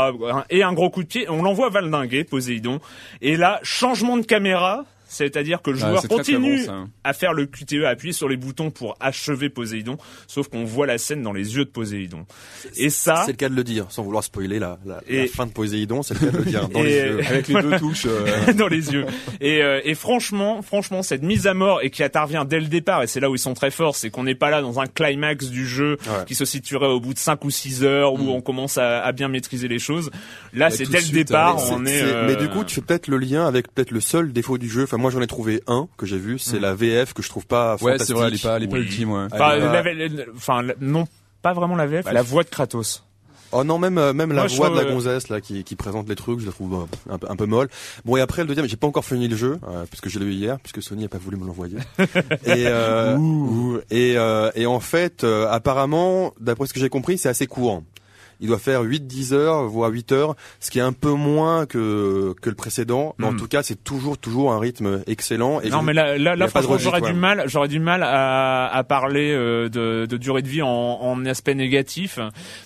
Et un gros coup de pied, on l'envoie valdinguer, Poséidon. Et là, changement de caméra. C'est-à-dire que le Ah, joueur c'est très, très continue bon, à faire le QTE, à appuyer sur les boutons pour achever Poséidon, sauf qu'on voit la scène dans les yeux de Poséidon. Et ça, C'est le cas de le dire, sans vouloir spoiler la, la, fin de Poséidon, c'est le cas de le dire dans Et- les yeux. Avec les deux touches. euh, dans les yeux. Et, euh, et franchement, franchement, cette mise à mort et qui intervient dès le départ, et c'est là où ils sont très forts, c'est qu'on n'est pas là dans un climax du jeu Ouais. qui se situerait au bout de 5 ou 6 heures où on commence à, à bien maîtriser les choses. Là, c'est dès le suite, départ, C'est- on est. euh, Mais du coup, tu fais peut-être le lien avec peut-être le seul défaut du jeu. Enfin, moi, j'en ai trouvé un que j'ai vu, c'est la VF que je trouve pas Ouais, fantastique. c'est vrai, elle est pas, elle est pas Oui. ultime, ouais. Enfin, Elle est pas- la- la- enfin, la- non, pas vraiment la VF, Bah, la voix de Kratos. Oh non, même euh, même la Moi, voix de la euh, gonzesse là qui, qui présente les trucs, je la trouve euh, un, peu- un peu molle. Bon et après le deuxième, j'ai pas encore fini le jeu euh, puisque je l'ai eu hier, puisque Sony a pas voulu me l'envoyer. et euh, et euh, et en fait, euh, apparemment, d'après ce que j'ai compris, c'est assez court. Il doit faire 8-10 heures, voire 8 heures, ce qui est un peu moins que que le précédent. Mais en Hmm. tout cas, c'est toujours toujours un rythme excellent. Et non, je- mais là, là, là j'aurais du mal, j'aurais du mal à, à parler euh, de, de durée de vie en, en aspect négatif,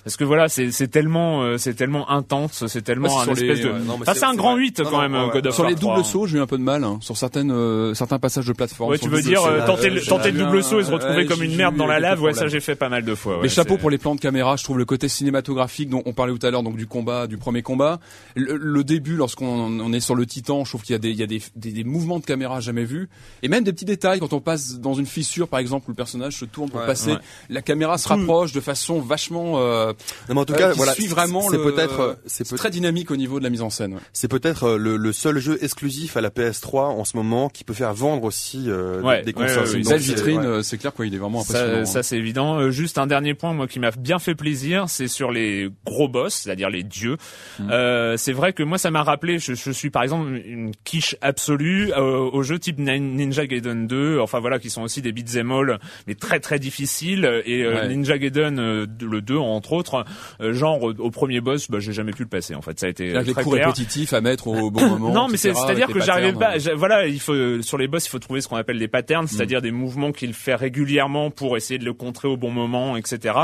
parce que voilà, c'est c'est tellement, euh, c'est tellement intense, c'est tellement Ouais, c'est un espèce les- de. ouais, Enfin, c'est- un grand vrai. 8 Non, quand non, même, ouais, Sur les 3, doubles hein. sauts, j'ai eu un peu de mal. hein. Sur certaines, euh, certains passages de plateforme. Ouais, tu veux dire euh, tenter, euh, le, double saut et se retrouver ouais, comme une merde dans la lave, ouais, ça j'ai fait pas mal de fois. ouais, Mais chapeau pour les plans de caméra, je trouve le côté cinématographique dont on parlait tout à l'heure, donc du combat, du premier combat. Le, le début, lorsqu'on on est sur le Titan, je trouve qu'il y a des, il y a des, des, des mouvements de caméra jamais vus, et même des petits détails quand on passe dans une fissure, par exemple, où le personnage se tourne pour Ouais, passer, ouais. la caméra se rapproche de façon vachement, euh, Non, mais en tout euh, cas, qui voilà, suit vraiment c'est le. peut-être, euh, c'est c'est peut très dynamique au niveau de la mise en scène. ouais. C'est peut-être euh, le, le seul jeu exclusif à la PS3 en ce moment qui peut faire vendre aussi euh, Ouais, des consoles. une belle vitrine, ouais. euh, c'est clair quoi, il est vraiment impressionnant. Ça, hein. ça c'est évident. Euh, juste un dernier point, moi, qui m'a bien fait plaisir, c'est sur les gros boss, c'est-à-dire les dieux. Mm. Euh, c'est vrai que moi, ça m'a rappelé. Je, je suis par exemple une quiche absolue euh, aux jeux type Nin- Ninja Gaiden 2, enfin voilà, qui sont aussi des beat'em all, mais très très difficiles. Et euh, Ouais. Ninja Gaiden euh, le 2 entre autres, euh, genre au, premier boss, bah, j'ai jamais pu le passer. En fait, ça a été très clair. répétitifs à mettre au bon moment. Non, mais c'est-à-dire que j'arrivais pas. Voilà, il faut sur les boss, il faut trouver ce qu'on appelle des patterns, c'est-à-dire des mouvements qu'il fait régulièrement pour essayer de le contrer au bon moment, etc.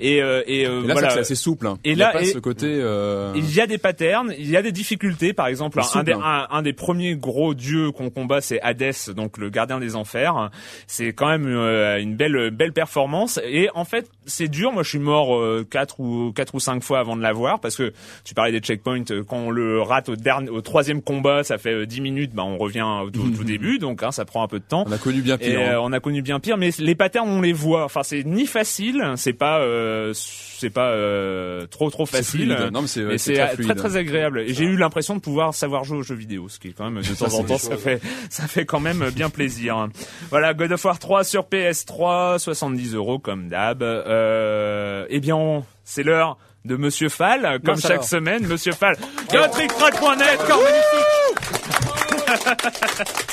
Et, euh, et, Et là, voilà. c'est souple. hein. Et il y a là, pas et- ce côté. euh, Il y a des patterns, il y a des difficultés. Par exemple, un, des, hein. un- un des premiers gros dieux qu'on combat, c'est Hadès, donc le gardien des enfers. C'est quand même euh, une belle belle performance. Et en fait, c'est dur. Moi, je suis mort euh, quatre ou quatre ou cinq fois avant de l'avoir parce que tu parlais des checkpoints. euh, Quand on le rate au dernier, au troisième combat, ça fait euh, 10 minutes. Bah, on revient au tout, début, donc hein, ça prend un peu de temps. On a connu bien Et pire. hein. euh, on a connu bien pire, mais les patterns on les voit. Enfin, c'est ni facile, c'est pas, euh, c'est pas euh, trop trop facile. Non, mais c'est- c'est très très, agréable. Et j'ai eu l'impression de pouvoir savoir jouer aux jeux vidéo, ce qui est quand même de temps en temps ça fait ça fait quand même bien plaisir. Voilà, God of War 3 sur PS3, 70 euros comme d'hab. Euh, eh bien, c'est l'heure de Monsieur Fall, comme chaque alors. semaine, Monsieur Fall. GoTrickTrack.net, corps magnifique.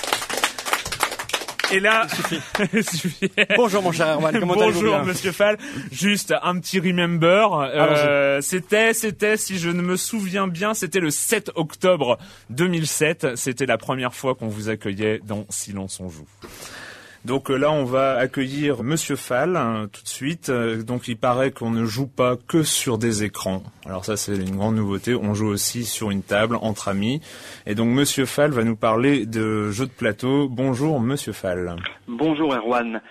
Et là, suffit. Bonjour mon cher Erwan, comment Bonjour Monsieur Fall. Juste un petit remember. Euh, c'était, c'était, si je ne me souviens bien, c'était le 7 octobre 2007. C'était la première fois qu'on vous accueillait dans Silence on joue. Donc euh, là, on va accueillir Monsieur Fall hein, tout de suite. Euh, donc il paraît qu'on ne joue pas que sur des écrans. Alors ça, c'est une grande nouveauté. On joue aussi sur une table entre amis. Et donc Monsieur Fall va nous parler de jeux de plateau. Bonjour Monsieur Fall. Bonjour Erwan.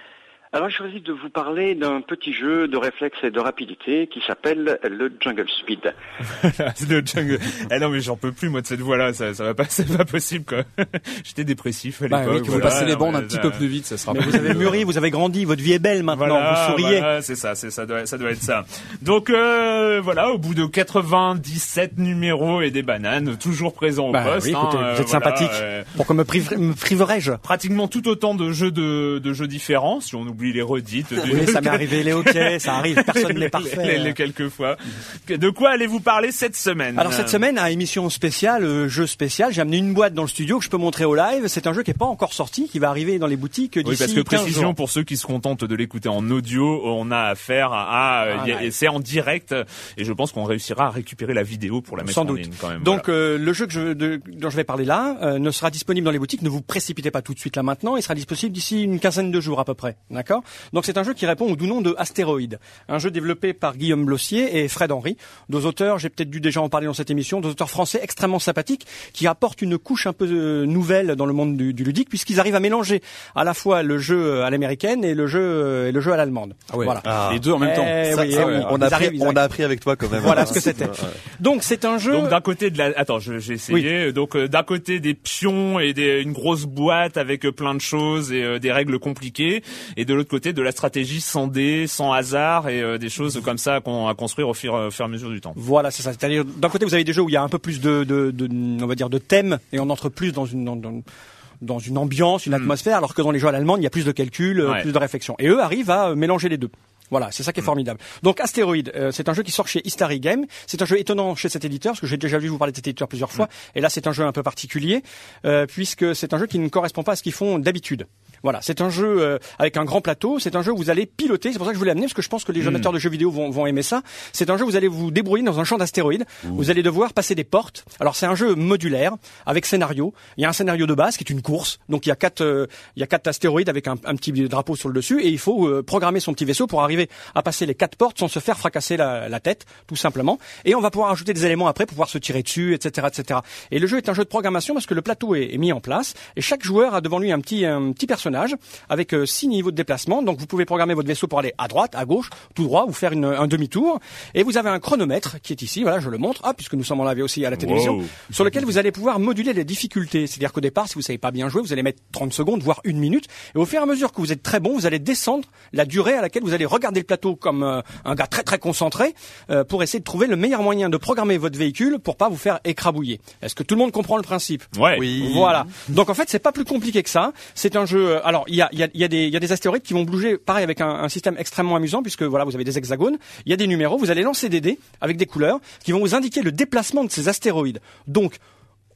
Alors j'ai choisi de vous parler d'un petit jeu de réflexe et de rapidité qui s'appelle le Jungle Speed. C'est le jungle. Eh non mais j'en peux plus moi de cette voix-là, ça, ça va pas, c'est pas possible quoi. J'étais dépressif à Bah l'époque. oui, Que vous voilà, passez les bandes un petit ça- peu plus vite, ça sera Mais vous avez mûri, vous avez grandi, votre vie est belle maintenant, Voilà, vous souriez. voilà, c'est ça, c'est ça doit, ça doit être ça. Donc euh, voilà, au bout de 97 numéros et des bananes, toujours présents au Bah poste. oui, écoutez, hein, vous euh, êtes voilà, sympathique. euh, Pourquoi me, priver- me priverais-je? pratiquement tout autant de jeux de, de jeux différents, si on oublie les redites. Oui, ça m'est arrivé, les hockey, ça arrive, personne n'est parfait. Les, les quelques fois. De quoi allez-vous parler cette semaine Alors cette semaine, à émission spéciale, euh, jeu spécial, j'ai amené une boîte dans le studio que je peux montrer au live. C'est un jeu qui est pas encore sorti, qui va arriver dans les boutiques d'ici Oui, parce que 15 précision jours. pour ceux qui se contentent de l'écouter en audio, on a affaire à, Ah, ouais. c'est en direct et je pense qu'on réussira à récupérer la vidéo pour la mettre Sans en doute. ligne quand même. Donc euh, le jeu que je, de- dont je vais parler là euh, ne sera disponible dans les boutiques. Ne vous précipitez pas tout de suite là maintenant. Il sera disponible d'ici une quinzaine de jours à peu près. D'accord? D'accord Donc c'est un jeu qui répond au doux nom de Astéroïde, un jeu développé par Guillaume Blossier et Fred Henry, deux auteurs, j'ai peut-être dû déjà en parler dans cette émission, deux auteurs français extrêmement sympathiques qui apportent une couche un peu euh, nouvelle dans le monde du, du ludique puisqu'ils arrivent à mélanger à la fois le jeu à l'américaine et le jeu euh, et le jeu à l'allemande. Ah ouais. Voilà. Ah. Les deux en même Eh temps. Ça, eh ça, oui, on, a appris, on a appris avec toi quand même. Voilà ce que c'était. Donc c'est un jeu. Donc d'un côté de la, attends, j'ai essayé. Donc euh, d'un côté des pions et des, une grosse boîte avec euh, plein de choses et euh, des règles compliquées, et de l'autre côté de la stratégie sans dés, sans hasard et euh, des choses comme ça qu'on à construire au fur, au fur et à mesure du temps. Voilà, c'est ça. C'est-à-dire, d'un côté, vous avez des jeux où il y a un peu plus de, de, de on va dire, de thèmes et on entre plus dans une, dans, dans- dans une ambiance, une atmosphère, alors que dans les jeux à l'allemande, il y a plus de calcul, euh, Ouais. plus de réflexion. Et eux arrivent à euh, mélanger les deux. Voilà, c'est ça qui est formidable. Donc Astéroïde, euh, c'est un jeu qui sort chez Istari Game. C'est un jeu étonnant chez cet éditeur, parce que j'ai déjà vu vous parler de cet éditeur plusieurs fois. Et là, c'est un jeu un peu particulier, euh, puisque c'est un jeu qui ne correspond pas à ce qu'ils font d'habitude. Voilà, c'est un jeu euh, avec un grand plateau. C'est un jeu où vous allez piloter. C'est pour ça que je voulais amener, parce que je pense que les amateurs de jeux vidéo vont, vont aimer ça. C'est un jeu où vous allez vous débrouiller dans un champ d'astéroïdes. Vous allez devoir passer des portes. Alors c'est un jeu modulaire avec scénario. Il y a un scénario de base qui est une course. Donc il y a quatre, euh, il y a quatre astéroïdes avec un, un petit drapeau sur le dessus, et il faut euh, programmer son petit vaisseau pour arriver à passer les quatre portes sans se faire fracasser la, la tête, tout simplement. Et on va pouvoir ajouter des éléments après pour pouvoir se tirer dessus, etc., etc. Et le jeu est un jeu de programmation parce que le plateau est, est mis en place et chaque joueur a devant lui un petit un petit personnage avec euh, six niveaux de déplacement. Donc vous pouvez programmer votre vaisseau pour aller à droite, à gauche, tout droit, ou faire une- un demi-tour. Et vous avez un chronomètre qui est ici. Voilà, je le montre. Ah, puisque nous sommes en live aussi à la télévision, Wow. sur lequel vous allez pouvoir moduler les difficultés. C'est-à-dire qu'au départ, si vous savez pas bien jouer, vous allez mettre 30 secondes, voire une minute. Et au fur et à mesure que vous êtes très bon, vous allez descendre la durée à laquelle vous allez regarder le plateau comme euh, un gars très très concentré euh, pour essayer de trouver le meilleur moyen de programmer votre véhicule pour pas vous faire écrabouiller. Est-ce que tout le monde comprend le principe? Ouais. Oui. voilà. Donc en fait, c'est pas plus compliqué que ça. C'est un jeu. Alors il y a des astéroïdes qui vont bouger, pareil avec un, un système extrêmement amusant puisque voilà, vous avez des hexagones. Il y a des numéros. Vous allez lancer des dés avec des couleurs qui vont vous indiquer le déplacement de ces astéroïdes. Donc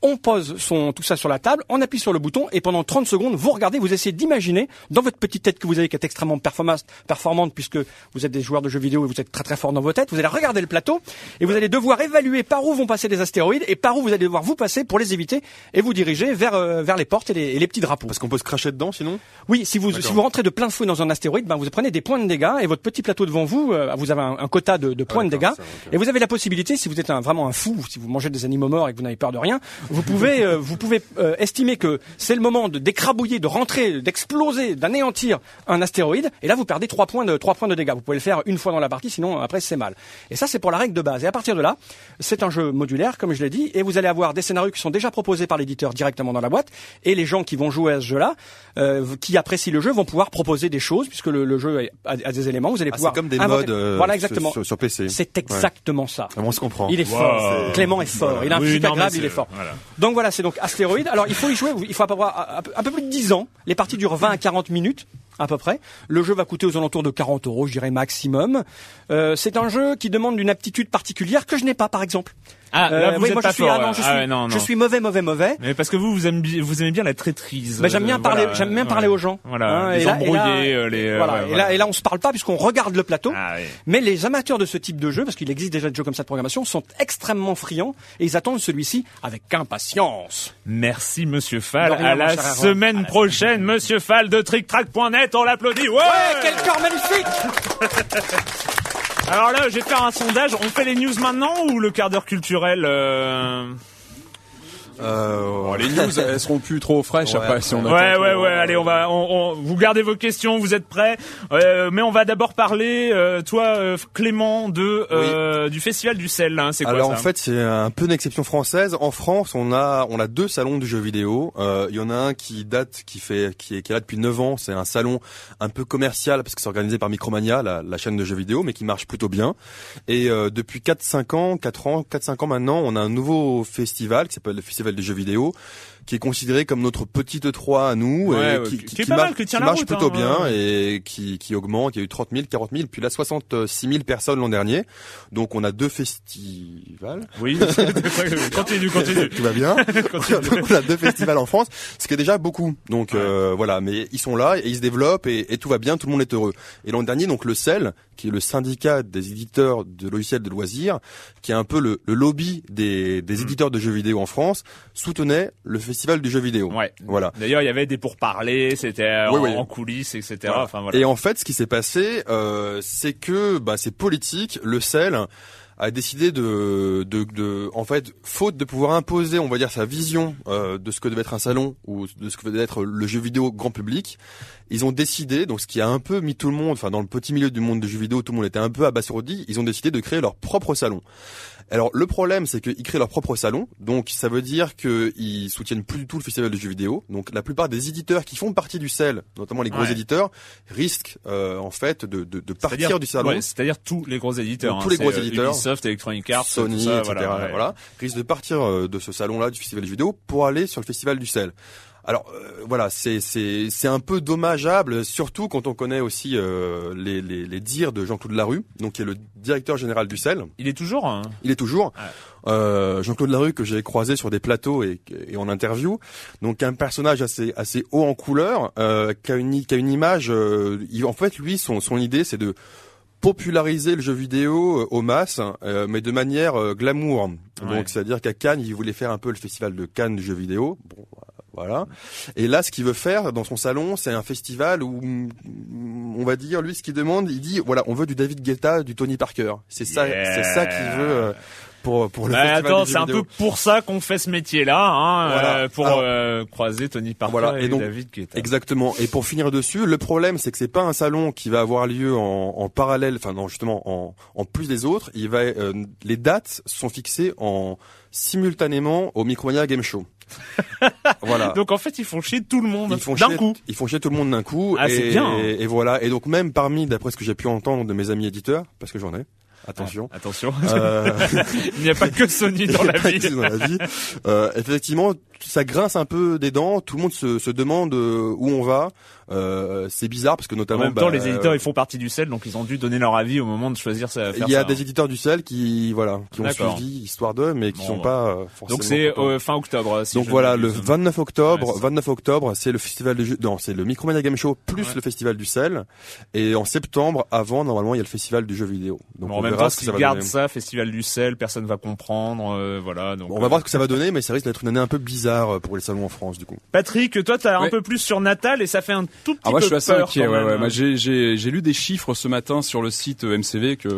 on pose son, tout ça sur la table, on appuie sur le bouton et pendant 30 secondes, vous regardez, vous essayez d'imaginer dans votre petite tête que vous avez qui est extrêmement performance, performante puisque vous êtes des joueurs de jeux vidéo et vous êtes très très fort dans vos têtes, vous allez regarder le plateau et vous allez devoir évaluer par où vont passer les astéroïdes et par où vous allez devoir vous passer pour les éviter et vous diriger vers, euh, vers les portes et les, et les petits drapeaux. Parce qu'on peut se cracher dedans sinon? Oui, si vous, si vous rentrez de plein fouet dans un astéroïde, ben vous prenez des points de dégâts et votre petit plateau devant vous, euh, vous avez un, un quota de, de points de dégâts ça, et vous avez la possibilité, si vous êtes un, vraiment un fou, si vous mangez des animaux morts et que vous n'avez peur de rien, vous pouvez, euh, vous pouvez euh, estimer que c'est le moment de d'écrabouiller, de rentrer, d'exploser, d'anéantir un astéroïde et là vous perdez trois points de trois points de dégâts. Vous pouvez le faire une fois dans la partie, sinon après c'est mal. Et ça c'est pour la règle de base. Et à partir de là, c'est un jeu modulaire comme je l'ai dit et vous allez avoir des scénarios qui sont déjà proposés par l'éditeur directement dans la boîte et les gens qui vont jouer à ce jeu-là, euh, qui apprécient le jeu, vont pouvoir proposer des choses puisque le, le jeu a, a des éléments. Vous allez Ah, pouvoir C'est comme des inventer- modes euh, voilà sur- exactement. sur, sur PC. C'est exactement ça. Ah, On se comprend. Il est fort. Clément est fort. Il a un Oui, physique non, agréable, il est fort. voilà. Donc voilà, c'est donc Astéroïde. Alors il faut y jouer, il faut un peu- un peu plus de 10 ans. Les parties durent 20 à 40 minutes à peu près. Le jeu va coûter aux alentours de 40 euros, je dirais maximum. Euh, c'est un jeu qui demande une aptitude particulière que je n'ai pas, par exemple. Ah, Euh, là, vous oui, êtes moi pas je suis, fort. ah non, je ah suis, ouais, non, non. je suis mauvais, mauvais, mauvais. Mais parce que vous, vous aimez, bi- vous aimez bien la traîtrise. Ben, j'aime bien euh, parler, voilà, j'aime bien ouais. parler aux gens. Voilà, Hein, les et là- et là- embrouiller, euh, les. euh, voilà. ouais, et là, et là, on se parle pas puisqu'on regarde le plateau. Ah, oui. Mais les amateurs de ce type de jeu, parce qu'il existe déjà des jeux comme ça de programmation, sont extrêmement friands et ils attendent celui-ci avec impatience. Merci Monsieur Fall. Rien, à la semaine prochaine, Monsieur Fall de TrickTrack.net, on l'applaudit. Ouais. Ouais, quel corps magnifique Alors là, je vais faire un sondage. On fait les news maintenant ou le quart d'heure culturel euh... Euh, Bon, les news, elles seront plus trop fraîches Ouais. après si on Ouais, attend ouais, ouais. euh, Allez, on va. On, on- vous gardez vos questions. Vous êtes prêts Euh, Mais on va d'abord parler, euh, toi, euh, Clément, de euh, du festival du sel. Hein, c'est quoi Alors ça en fait c'est un peu une exception française. En France on a on a deux salons du jeu vidéo. Euh, Il y en a un qui date qui fait qui est qui est là depuis 9 ans. C'est un salon un peu commercial parce que c'est organisé par Micromania, la, la chaîne de jeux vidéo, mais qui marche plutôt bien. Et euh, depuis 4-5 ans, 4 ans, 4-5 ans maintenant, on a un nouveau festival qui s'appelle le Festival des jeux vidéo qui est considéré comme notre petite E3 à nous Ouais, et ouais, qui, qui- qui, qui est qui pas mal, marche, qui tient qui la marche route, plutôt hein, bien ouais. et qui, qui augmente. Il y a eu 30 000, 40 000, puis là 66 000 personnes l'an dernier. Donc on a deux festivals. Oui. continue, continue. Tout va bien. on a deux festivals en France, ce qui est déjà beaucoup. Donc euh, voilà, mais ils sont là et ils se développent et, et tout va bien, tout le monde est heureux. Et l'an dernier, donc le CEL, qui est le syndicat des éditeurs de logiciels de loisirs, qui est un peu le, le lobby des, des éditeurs de jeux vidéo en France, soutenait le, fes- festival du jeu vidéo. Ouais. Voilà. D'ailleurs, il y avait des pourparlers, c'était Oui, en, oui. en coulisses, etc. Voilà. Enfin voilà. Et en fait, ce qui s'est passé, euh, c'est que bah, c'est politique. Le CEL a décidé de, de, de, en fait, faute de pouvoir imposer, on va dire, sa vision euh, de ce que devait être un salon ou de ce que devait être le jeu vidéo grand public, ils ont décidé, donc ce qui a un peu mis tout le monde, enfin dans le petit milieu du monde du jeu vidéo, tout le monde était un peu abasourdi, ils ont décidé de créer leur propre salon. Alors le problème, c'est qu'ils créent leur propre salon, donc ça veut dire qu'ils soutiennent plus du tout le festival de jeux vidéo. Donc la plupart des éditeurs qui font partie du CEL, notamment les gros Ouais. éditeurs, risquent euh, en fait de, de, de partir du salon. ouais, c'est-à-dire tous les gros éditeurs. Donc, hein. tous les C'est, gros euh, éditeurs. Ubisoft, Electronic Arts, Sony, tout ça, etc. voilà, ouais. voilà, risquent de partir euh, de ce salon-là, du festival du vidéo, pour aller sur le festival du sel. Alors euh, voilà, c'est c'est c'est un peu dommageable, surtout quand on connaît aussi euh, les, les les dires de Jean-Claude Larue, donc qui est le directeur général du sel. Il est toujours. hein. Il est toujours. Ouais. Euh, Jean-Claude Larue que j'ai croisé sur des plateaux et, et en interview. Donc un personnage assez assez haut en couleur, qui a une qui a une image. il- en fait, lui, son son idée, c'est de populariser le jeu vidéo euh, aux masses, euh, mais de manière euh, glamour. Ouais. Donc c'est-à-dire qu'à Cannes, il voulait faire un peu le festival de Cannes du jeu vidéo. Bon, voilà. Et là, ce qu'il veut faire dans son salon, c'est un festival où, on va dire, lui, ce qu'il demande, il dit, voilà, on veut du David Guetta, du Tony Parker. C'est ça, Yeah. c'est ça qu'il veut euh, pour pour le Bah, festival attends, c'est un vidéo. peu pour ça qu'on fait ce métier-là, hein, Voilà. euh, pour Alors- euh, croiser Tony Parker Voilà. et, Et donc, David Guetta. Exactement. Et pour finir dessus, le problème, c'est que c'est pas un salon qui va avoir lieu en, en parallèle, enfin non, justement en, en plus des autres. Il va, euh, les dates sont fixées en simultanément au Micromania Game Show. voilà. Donc en fait, ils font chier tout le monde d'un coup. ils font chier tout le monde d'un coup. Ah, et, bien. Et, voilà. Et donc même parmi, d'après ce que j'ai pu entendre de mes amis éditeurs, parce que j'en ai. Attention. Ah, attention. Euh, Il n'y a pas que Sony dans la vie. que dans la vie. Euh, effectivement, ça grince un peu des dents. Tout le monde se, se demande euh, où on va. Euh, c'est bizarre parce que En notamment, même temps, bah, les éditeurs, ils font partie du sel, donc ils ont dû donner leur avis au moment de choisir ça. Il y a ça, des hein. éditeurs du sel qui, voilà, qui ont suivi histoire d'eux, mais qui Bon, sont bah. pas euh, forcément. Donc c'est euh, fin octobre. si Donc voilà, le m'abuse. 29 octobre, Ouais, c'est ça. 29 octobre, c'est le festival du jeu, non, c'est le Micromania Game Show plus Ouais. le festival du sel. Et en septembre, avant, normalement, il y a le festival du jeu vidéo. Donc Bon, on en même temps, s'ils gardent ça, festival du sel, personne va comprendre, euh, voilà. Donc, Bon, on va voir ce que ça va donner, mais ça risque d'être une année un peu bizarre euh, pour les salons en France, du coup. Patrick, toi, t'as un Ouais. peu plus sur Natal et ça fait un tout petit Ah moi peu je suis assez peur, inquiet. Ouais, ouais. J'ai lu des chiffres ce matin sur le site euh, MCV que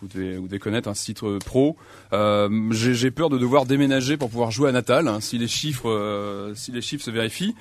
vous devez, vous devez connaître, un site euh, pro. Euh, j'ai peur de devoir déménager pour pouvoir jouer à Natal hein, si les chiffres euh, si les chiffres se vérifient.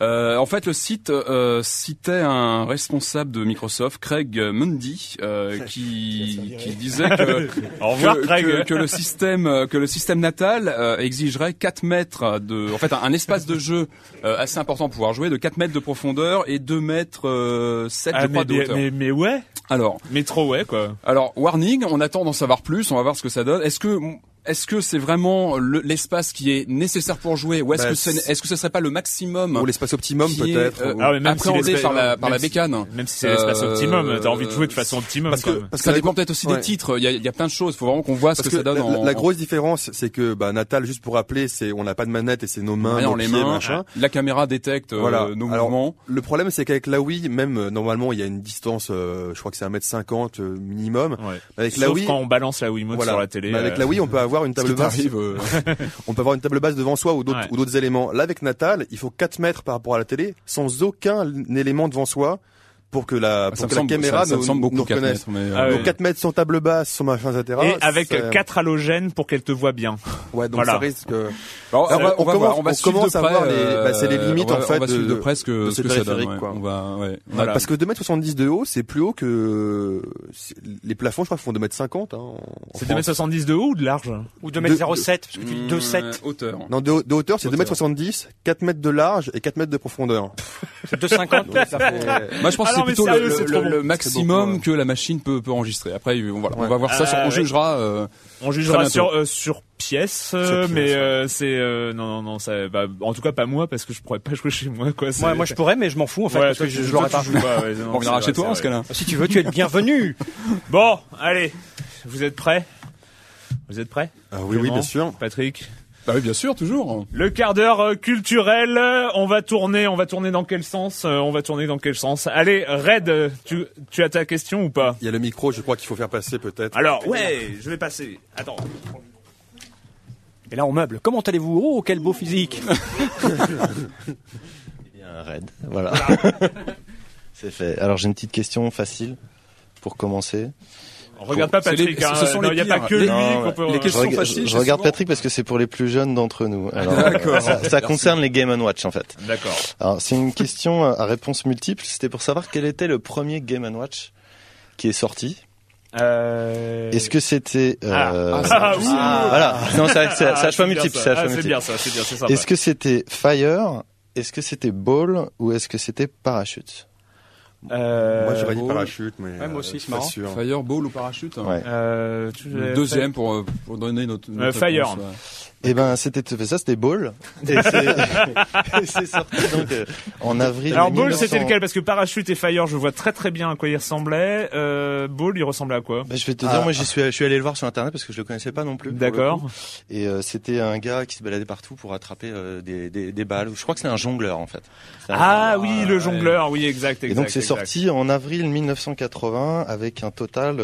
Euh, en fait, le site euh, citait un responsable de Microsoft, Craig Mundy, euh, qui, qui disait que, Au revoir, que, Craig. que- que le système que le système natal euh, exigerait 4 mètres de en fait un, un espace de jeu euh, assez important pour pouvoir jouer de 4 mètres de profondeur et 2 mètres euh, 7 Ah, je mais, crois de hauteur. mais, mais ouais, Alors mais trop ouais, quoi. alors warning, on attend d'en savoir plus, on va voir ce que ça donne. Est-ce que que est-ce que c'est vraiment le- l'espace qui est nécessaire pour jouer ou est-ce Bah, que est-ce ce serait pas le maximum Ou l'espace optimum, est, peut-être. euh, ou- Ah, même si appréhendé l'espace- par la par si- bécane Même si c'est l'espace Euh, optimum, t'as envie de jouer de façon optimum. parce quand que, même. parce que Ça dépend peut-être aussi ouais. des titres. Il y a, il y a plein de choses. Il faut vraiment qu'on voit ce que, ça donne. la, en, la en- grosse différence, c'est que bah, Natal, juste pour rappeler, c'est on n'a pas de manette et c'est nos mains, nos les pieds, mains. machin. La caméra détecte euh, nos Alors, mouvements. Le problème, c'est qu'avec la Wii, même euh, normalement, il y a une distance, je crois que c'est 1m50 euh, minimum. Ouais. Avec la Sauf Wii, quand on balance la voilà. sur la télé. Avec la Wii, on peut avoir une Ce table basse. euh, On peut avoir une table basse devant soi ou d'autres Ouais. éléments. Là, avec Natal, il faut 4 mètres par rapport à la télé, sans aucun élément devant soi, pour que la, ça pour que la semble, caméra ça, ça nous, semble beaucoup nous 4 reconnaisse. mètres, mais, Ah euh. Donc 4 mètres sans table basse, sans machin, etc. Et avec c'est- quatre halogènes pour qu'elle te voit bien. Ouais, donc Voilà. ça risque. Euh, Alors, on va, on va commence- voir, on va on suivre commence de à voir les- euh, bah, c'est les limites, va- en fait, On va suivre de de- près ce que, de ce que ça donne. ouais. quoi. On va, ouais. Voilà. Parce que 2m70 de haut, c'est plus haut que les plafonds, je crois, font 2m50. Hein, C'est France. 2m70 de haut ou de large Ou 2m07, parce que tu dis Mmh, 2,7. hauteur. Non, de, de hauteur, c'est Hauteur. 2m70, 4 mètres de large et 4 mètres de profondeur. C'est 2,50. Donc, ça fait- Moi, je pense Ah que non, c'est plutôt le, le- le bon. maximum que la machine peut, peut enregistrer. Après, on, voilà, on va voir ça, sur- Ah, on jugera. Euh, On jugera bientôt. sur euh, sur pièce, euh, pièce, mais euh, c'est euh, non non non ça bah, en tout cas pas moi parce que je pourrais pas jouer chez moi quoi. Moi, moi, je pourrais, mais je m'en fous, en fait, Ouais, parce toi, que je, l'aurais pas. joues pas, ouais, non, on viendra chez toi en ce cas-là. Si tu veux, tu es le bienvenu. Bon, allez, vous êtes prêts? Vous êtes prêts? Ah oui, oui, bien sûr. Patrick? Bah oui, bien sûr, toujours. Le quart d'heure euh, culturel, euh, on va tourner, on va tourner dans quel sens Euh, On va tourner dans quel sens? Allez, Red, tu, tu as ta question ou pas? Il y a le micro, je crois qu'il faut faire passer peut-être. Alors, ouais, je vais passer. Attends. Et là, on meuble. Comment allez-vous? Oh, quel beau physique Il y a un raid, voilà. C'est fait. Alors j'ai une petite question facile pour commencer. On regarde pas Patrick, hein, ce sont non, les il n'y a pas que lui qu'on peut... les Je, questions faciles, je regarde souvent- Patrick parce que c'est pour les plus jeunes d'entre nous. Alors, D'accord. ça, concerne les Game Watch en fait. D'accord. Alors c'est une question à réponse multiple. C'était pour savoir quel était le premier Game Watch qui est sorti. Euh... Est-ce que c'était euh, Ah, Ah, ouh. voilà Non, c'est c'est- Ah, c'est à choix multiple. ça. C'est Ah, choix c'est multiple. bien ça, c'est bien, c'est sympa. Est-ce que c'était Fire? Est-ce que c'était Ball? Ou est-ce que c'était Parachute? Euh, Moi j'aurais dit parachute, mais Ouais, moi euh, aussi, je c'est marrant. sûr. Fireball ou parachute Ouais. Euh, tu deuxième pour, euh, pour donner notre, notre Fire. réponse, ouais. Eh ben c'était ça, c'était Ball. Et c'est et sorti donc euh, en avril. Alors Ball 1900. c'était lequel? Parce que Parachute et Fire je vois très très bien à quoi il ressemblait. Euh, Ball il ressemblait à quoi? Bah, je vais te Ah. dire, moi j'y suis, je suis allé le voir sur internet parce que je le connaissais pas non plus. D'accord. Et euh, c'était un gars qui se baladait partout pour attraper des, des, des balles. Je crois que c'est un jongleur en fait. Un- Ah oui le jongleur, oui exact exact. Et donc c'est sorti en avril 1980 avec un total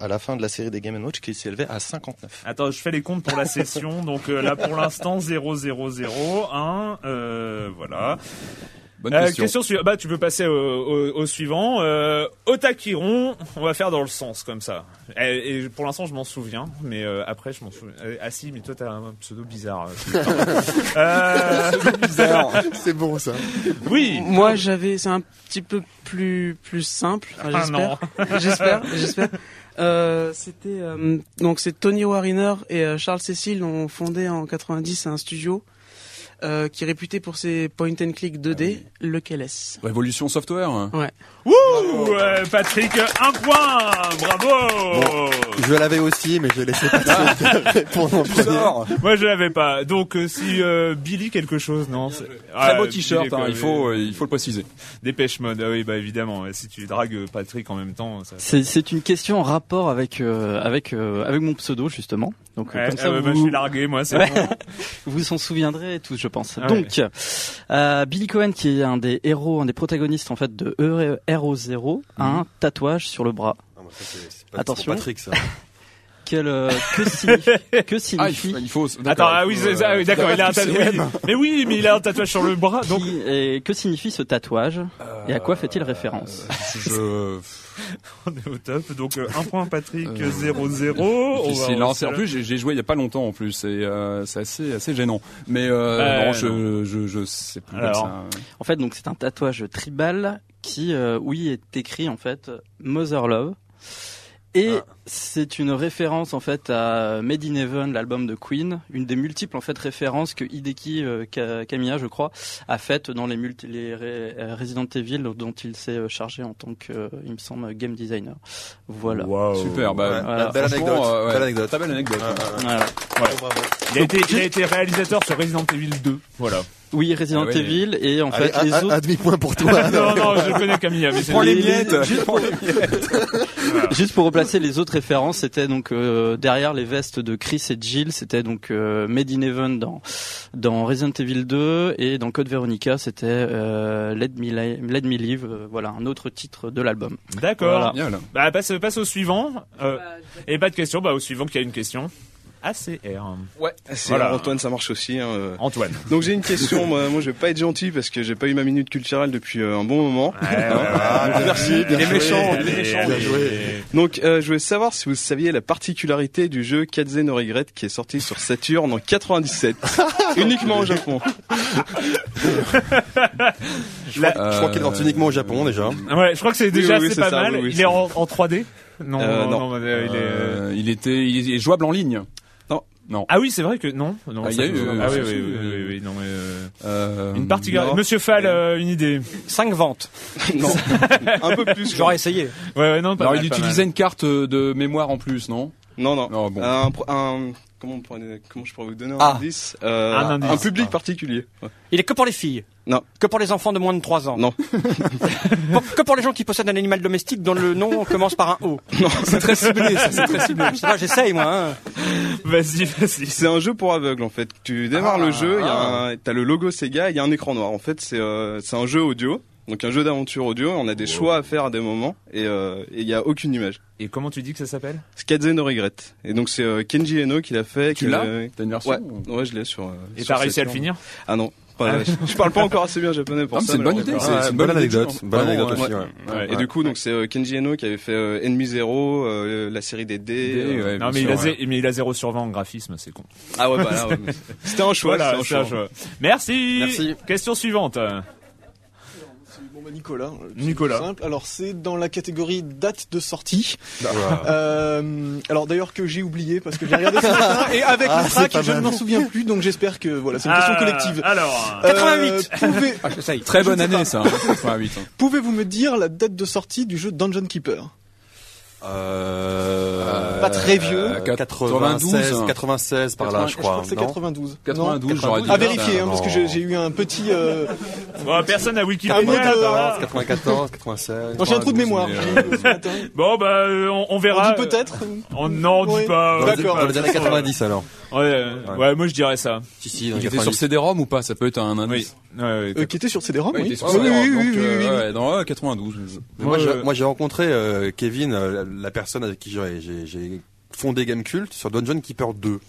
à la fin de la série des Game Watch qui s'élevait à 59. Attends, je fais les comptes pour la session. Donc là pour l'instant 0 0 0 1 euh, voilà. Bonne Euh, question. suivante. Bah, tu peux passer au, au, au suivant. Euh, Otakiron, on va faire dans le sens comme ça. Et, et pour l'instant, je m'en souviens, mais euh, après, je m'en souviens. Euh, ah si, mais toi, t'as un pseudo bizarre. euh, C'est bon ça. oui. Moi, j'avais, c'est un petit peu plus plus simple. enfin, Ah j'espère. j'espère, j'espère. Euh, c'était euh, donc c'est Tony Wariner et euh, Charles Cécile ont fondé en 90 un studio euh, qui est réputé pour ses point and click 2D, lequel est Révolution Software. hein. Wouh, euh, Patrick, un point. Bravo. Je l'avais aussi, mais j'ai laissé Patrick répondre en premier. Moi, je l'avais pas. Donc, euh, si euh, Billy quelque chose, non c'est- Très Ah, beau t-shirt, hein, il faut, il faut le préciser. Dépêche mode, ah oui, bah évidemment. Si tu dragues Patrick en même temps, ça. C'est c'est une question en rapport avec euh, avec euh, avec mon pseudo justement. Donc Ouais, comme ça ah ouais, bah, je vous suis largué, moi, c'est Ouais. bon. vous s'en souviendrez tous, je pense. Ah Donc euh, Billy Cohen, qui est un des héros, un des protagonistes en fait de Hero Zero, a un tatouage sur le bras. Ah, pas- Attention. Patrick ça. Quel euh, que signifie que Ah, il signifie faut, il faut Attends, ah il oui, euh, d'accord, il a un tatouage. Mais oui, mais il a un tatouage sur le bras, donc. qui- et que signifie ce tatouage et à quoi fait-il référence Je, On est au top, donc euh, un point Patrick, Euh, 0-0. On va en plus, j'ai joué il y a pas longtemps en plus. C'est euh, c'est assez, assez gênant. Mais euh, Euh, non, je, je, je sais plus Alors. ça. En fait, donc c'est un tatouage tribal qui, euh, oui, est écrit en fait Mother Love. Et Ah. c'est une référence en fait à Made in Heaven, l'album de Queen, une des multiples en fait références que Hideki euh, Ka- Kamiya, je crois, a faites dans les, multi les Re- euh, Resident Evil dont il s'est euh, chargé en tant que, euh, il me semble, game designer. Voilà. Waouh. Super, bah, Ouais, voilà, belle anecdote. euh, ouais, belle anecdote. Très belle anecdote. Ah. Voilà. Bravo. Il a, été, il a été réalisateur sur Resident Evil 2. Voilà. Oui, Resident Ah ouais. Evil et en Allez, fait les un, autres. un demi-point pour toi. non, non, je connais Camilla, mais Prends les miettes. juste pour- Juste pour replacer les autres références, c'était donc euh, derrière les vestes de Chris et Jill, c'était donc euh, Made in Heaven dans dans Resident Evil 2 et dans Code Veronica, c'était euh, Let Me Li- Let Me Live, euh, voilà un autre titre de l'album. D'accord. Voilà. Génial. Bah, passe, passe au suivant. Euh, et pas de question, bah, au suivant qui a une question. ACR. Ouais, c'est Voilà. Antoine, ça marche aussi. hein, euh. Antoine. Donc j'ai une question. moi, moi, je vais pas être gentil parce que j'ai pas eu ma minute culturelle depuis euh, un bon moment. Ouais, ouais, ouais. Donc, merci. bien Il est méchant. il est Allez, méchant. allez. Bien joué. Donc euh, je voulais savoir si vous saviez la particularité du jeu Kaze no Regret qui est sorti sur Saturn en 97, uniquement au Japon. Je crois, qu'il est uniquement au Japon déjà. Ouais, je crois que c'est déjà oui, oui, assez c'est pas ça, mal. oui, oui, il est en, en 3D non, Euh, non, non. non, mais, il est... Il était, il est jouable en ligne. Ah oui, c'est vrai que non. non Ah, il ça y a peut- eu, euh, ah oui, oui, euh, oui, oui, non, mais, euh, Euh, Une particularité. non. Monsieur Fall, euh, une idée. 5 ventes. non, un peu plus. J'aurais essayé. Ouais, ouais, non, pas Alors, mal, il pas utilisait mal. une carte de mémoire en plus, non? Non, non. Non, bon. Un, un- comment, on pourrait- comment je pourrais vous donner un Ah. indice, Euh, Un indice. public particulier. Ouais. Il est que pour les filles. Non. Que pour les enfants de moins de 3 ans. Non. Pour- que pour les gens qui possèdent un animal domestique dont le nom commence par un O. Non, C'est très ciblé, ça, c'est très ciblé. Je sais pas, j'essaye, moi, hein. Vas-y, vas-y. C'est un jeu pour aveugles en fait. Tu démarres le jeu, il y a un- t'as le logo Sega, il y a un écran noir. En fait, c'est euh, c'est un jeu audio. Donc un jeu d'aventure audio, on a des choix à faire à des moments et euh, il y a aucune image. Et comment tu dis que ça s'appelle? Skadze no Regret. Et donc c'est euh, Kenji Eno qui l'a fait. Tu l'as euh, T'as une version Ouais, ou- ouais, je l'ai sur. euh, Et t'as réussi à le finir? Ah non. pas- Ah. je parle pas encore assez bien japonais pour Non, ça. c'est une bonne idée, c'est- une bonne anecdote, idée. bonne Vraiment, anecdote ouais. aussi, ouais. Ouais, Et du coup, donc c'est euh, Kenji Eno qui avait fait euh, Enemy Zero, euh, la série des dés. Euh. Non, mais il, a zé- mais il a 0 sur 20 en graphisme, c'est con. Ah ouais, bah là, c'était un choix. Voilà, c'était un c'est choix. un choix. Merci. Merci. Question suivante. Bah Nicolas. c'est Nicolas. Simple. Alors c'est dans la catégorie date de sortie. Voilà. Euh, alors d'ailleurs que j'ai oublié parce que j'ai regardé ce matin et avec Ah, le track je ne m'en souviens plus donc j'espère que voilà c'est une question Ah, collective. Alors. Euh, 88. pouvez- Ah, j'essaye. Très bonne année, pas. ça. hein, 88. hein. Pouvez-vous me dire la date de sortie du jeu Dungeon Keeper? Euh, Pas très vieux. euh, 96, 92, 96 par là, je Je crois. que c'est non 92. 92, Non j'aurais dit. À vérifier hein, parce que j'ai eu un petit. euh, Bon, personne n'a Wikipédia. mot de- par là. 94, 96. Non, j'ai un trou de 92, mémoire. matin. Bon, bah, euh, on, on On verra. dit peut-être. On, non, on dit Oui. pas. Dit D'accord. Dans les années 90 alors. Ouais, ouais, ouais, moi je dirais ça. Si, si, Il était sur 90. CD-ROM ou pas? Ça peut être un Oui. indice. Ouais, ouais, Euh, qui était sur CD-ROM, il oui. Oui, oui, oui, oui, oui, euh, oui. dans ouais, 92. Mais moi, Ouais, j'ai- euh, moi, j'ai rencontré euh, Kevin, euh, la, personne avec qui j'ai- fondé Gamecult sur Dungeon Keeper 2.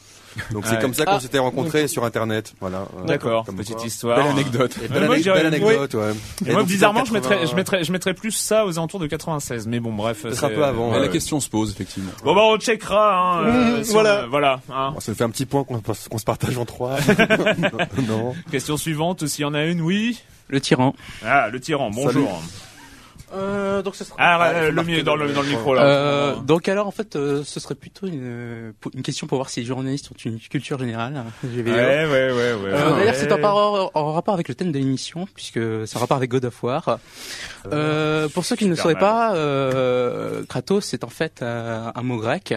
Donc c'est comme ça qu'on Ah. s'était rencontrés sur internet. Voilà. Euh, D'accord, comme petite quoi. histoire. Belle anecdote. Belle, anecdote, ouais. Et moi, donc, bizarrement, je mettrais, 80, je mettrais, je mettrais plus ça aux alentours de 96. Mais bon, bref. C'est- un peu avant, Mais ouais. la question se pose, effectivement. Bon, bah, on checkera, hein. euh, Mmh, si voilà. on- voilà, hein. Bon, ça nous fait un petit point qu'on qu'on se partage en trois. non. Question suivante, s'il y en a une, oui. Le tyran. Ah, le tyran, bonjour. Euh, donc ce sera. Ah, Ah, le mieux dans le- dans le micro, là. Euh, donc alors en fait euh, ce serait plutôt une, une question pour voir si les journalistes ont une culture générale. hein. Ouais, ouais, ouais, ouais. Euh, ouais. D'ailleurs, c'est en, en rapport avec le thème de l'émission, puisque c'est en rapport avec God of War. Euh, pour ceux qui ne le sauraient pas, euh, Kratos, c'est en fait euh, un mot grec,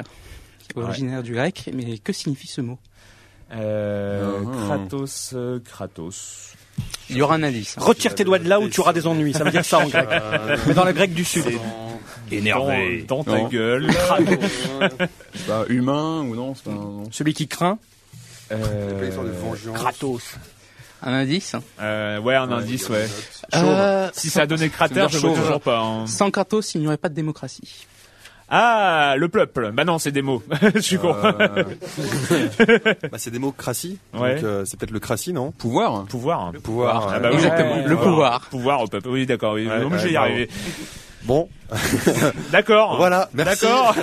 originaire du grec, mais que signifie ce mot? Euh, Ah. Kratos, euh, Kratos. Il y aura un indice. hein. Retire tes doigts de là où tu auras des ennuis. Ça veut dire ça en grec. Mais dans le grec du sud. Énervé. Dans, ta Non. gueule. C'est pas humain ou non, c'est pas un- non. Celui qui craint. Pas l'histoire de vengeance. Kratos. Un indice Euh, ouais, un indice, ouais. Euh, Si ça a donné cratère, je dire toujours pas. hein. Sans Kratos, il n'y aurait pas de démocratie. Ah, le peuple. Bah non, c'est des mots. je suis con. Euh, Bah, c'est des mots crassi. Ouais. Donc euh, c'est peut-être le crassi, non pouvoir. Pouvoir. Le pouvoir. Ah bah oui, Exactement, ouais, le pouvoir. Pouvoir au peuple. Oui, d'accord. Oui, Ouais, je vais y arriver. Bon, D'accord. voilà. Merci. D'accord.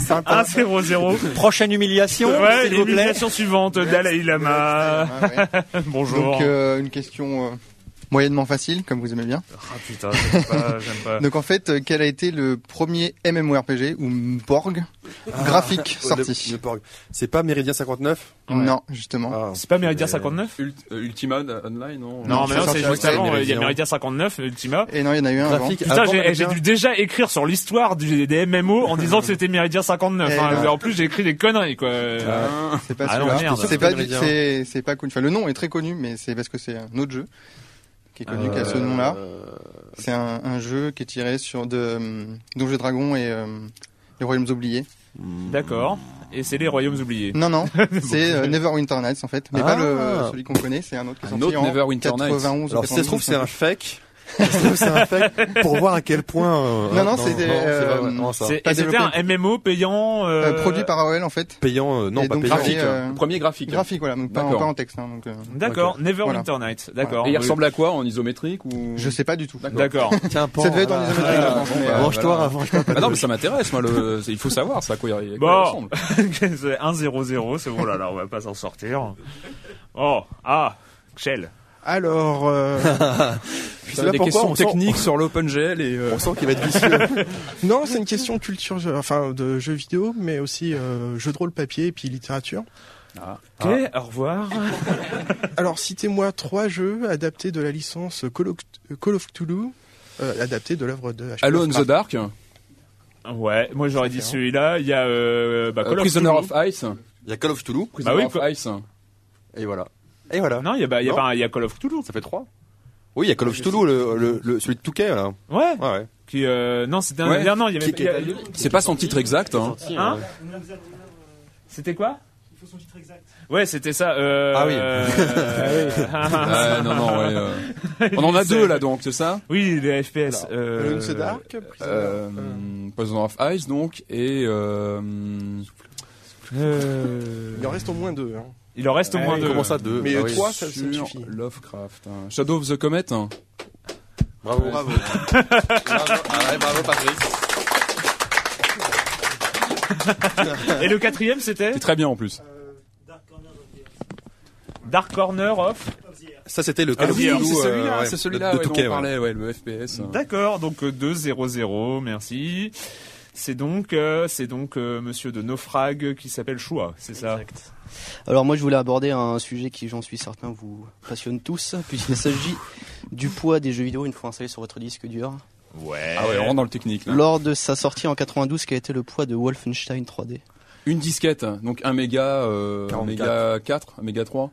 Sympa. 1-0-0. Prochaine humiliation, Ouais, s'il vous plaît. l'élimination suivante. Dalai Lama. Ouais. Bonjour. Donc euh, une question euh, moyennement facile, comme vous aimez bien. Ah putain, j'aime pas. Donc en fait, quel a été le premier MMORPG ou Borg graphique Le- sorti? C'est pas Méridien 59 Non, justement. Ah. C'est pas Méridien Euh, 59 Ult- euh, Ultima Online, non? Non, Non, mais non, c'est juste avant. Il y a Méridien. Méridien 59, Ultima. Et non, il y en a eu un avant. Graphique. Putain, avant j'ai dû déjà écrire sur l'histoire des MMO en disant que c'était Méridien 59. Eh hein. En plus, j'ai écrit des conneries, quoi. Ah. C'est pas Ah celui-là. C'est pas, pas le nom est très connu, mais c'est parce que c'est un autre jeu qui est connu qu'à ce nom-là. C'est un, un jeu qui est tiré sur de hum, Donjons et Dragons et euh, les Royaumes oubliés. D'accord. Et c'est les Royaumes oubliés. Non, non, c'est euh, Neverwinter Nights en fait, mais pas le Ah. celui qu'on connaît, c'est un autre qui est Un sorti autre en Neverwinter Nights. 91 ou Alors si ça se trouve 92, c'est un fake. C'est un pour voir à quel point. euh, Non, non, c'était, euh, c'était un MMO payant. Euh, euh, produit par AOL en fait. Payant, euh, non Et pas donc, payant. graphique, euh, premier graphique. Graphique, voilà, donc pas, en, pas en texte. Hein, euh, D'accord, Ok. Neverwinter Nights. D'accord. Et il ressemble à quoi En isométrique ou Je sais pas du tout. D'accord. Tiens, Ça devait être en isométrique, Range-toi, voilà. range-toi. Ah non, mais ça m'intéresse, moi. Il faut savoir ça, quoi il, ressemble. c'est 1-0-0, c'est bon là, là, on va pas s'en sortir. Oh, ah, Shell. Alors, euh, je sais Ça, pas des pourquoi, questions on sent- techniques sur l'OpenGL et. euh, On sent qu'il va être vicieux. Non, c'est une question de culture, jeu- enfin de jeux vidéo, mais aussi euh, jeux de rôle papier et puis littérature. Ok, au revoir. Alors, citez-moi trois jeux adaptés de la licence Call of, Call of Cthulhu, euh, adaptés de l'œuvre de. Alone in the. Dark, Ouais, moi j'aurais dit celui-là. Il y a euh, bah, Call of Prisoner Cthulhu. of Ice, Il y a Call of Cthulhu. Prisoner Bah oui, of. Ice. Et voilà. Et voilà. Non, il y a, bah, il y a Non. pas un- y a Call of Cthulhu. Ça fait trois. Oui, il y a Call of Cthulhu, le, le, le- celui de Touquet, là. Ouais. Ouais, ouais. Qui, euh, non, c'était un. Ouais. Non, il y avait. Qui- il y a- qui- C'est pas son titre exact. Hein. Hein C'était quoi Il faut son titre exact. Ouais, c'était ça. Euh... Ah oui. euh, Ouais, non, non, ouais, euh, On en a deux là donc, c'est ça Oui, les FPS. Euh... Alone in the Dark, Prisoner, euh, Poison of Ice donc et euh, euh, Il en reste au moins deux. Hein. Il en reste au moins Ouais, deux. comment ça, deux Mais Ah euh, oui. trois, ça, ça sur me suffit. Lovecraft. hein. Shadow of the Comet. hein. Bravo. Bravo. bravo. Ah ouais, bravo Patrick. Et le quatrième, c'était C'est très bien en plus. Dark Corner of. Ça c'était le Ah Call of oui, Duty, c'est euh, celui-là, ouais, c'est celui-là de ouais, dont Touquet, on ouais. parlait, ouais, le FPS. D'accord, donc euh, 2-0-0, merci. C'est donc, euh, c'est donc euh, Monsieur de Naufrag qui s'appelle Choua, c'est ça Alors moi je voulais aborder un sujet qui j'en suis certain vous passionne tous, puisqu'il s'agit du poids des jeux vidéo une fois installés sur votre disque dur. Ouais. Ah ouais, on rentre dans le technique là. Lors de sa sortie en 92, quel a été le poids de Wolfenstein 3D Une disquette, donc un méga, euh, un 44. méga 4, un méga 3.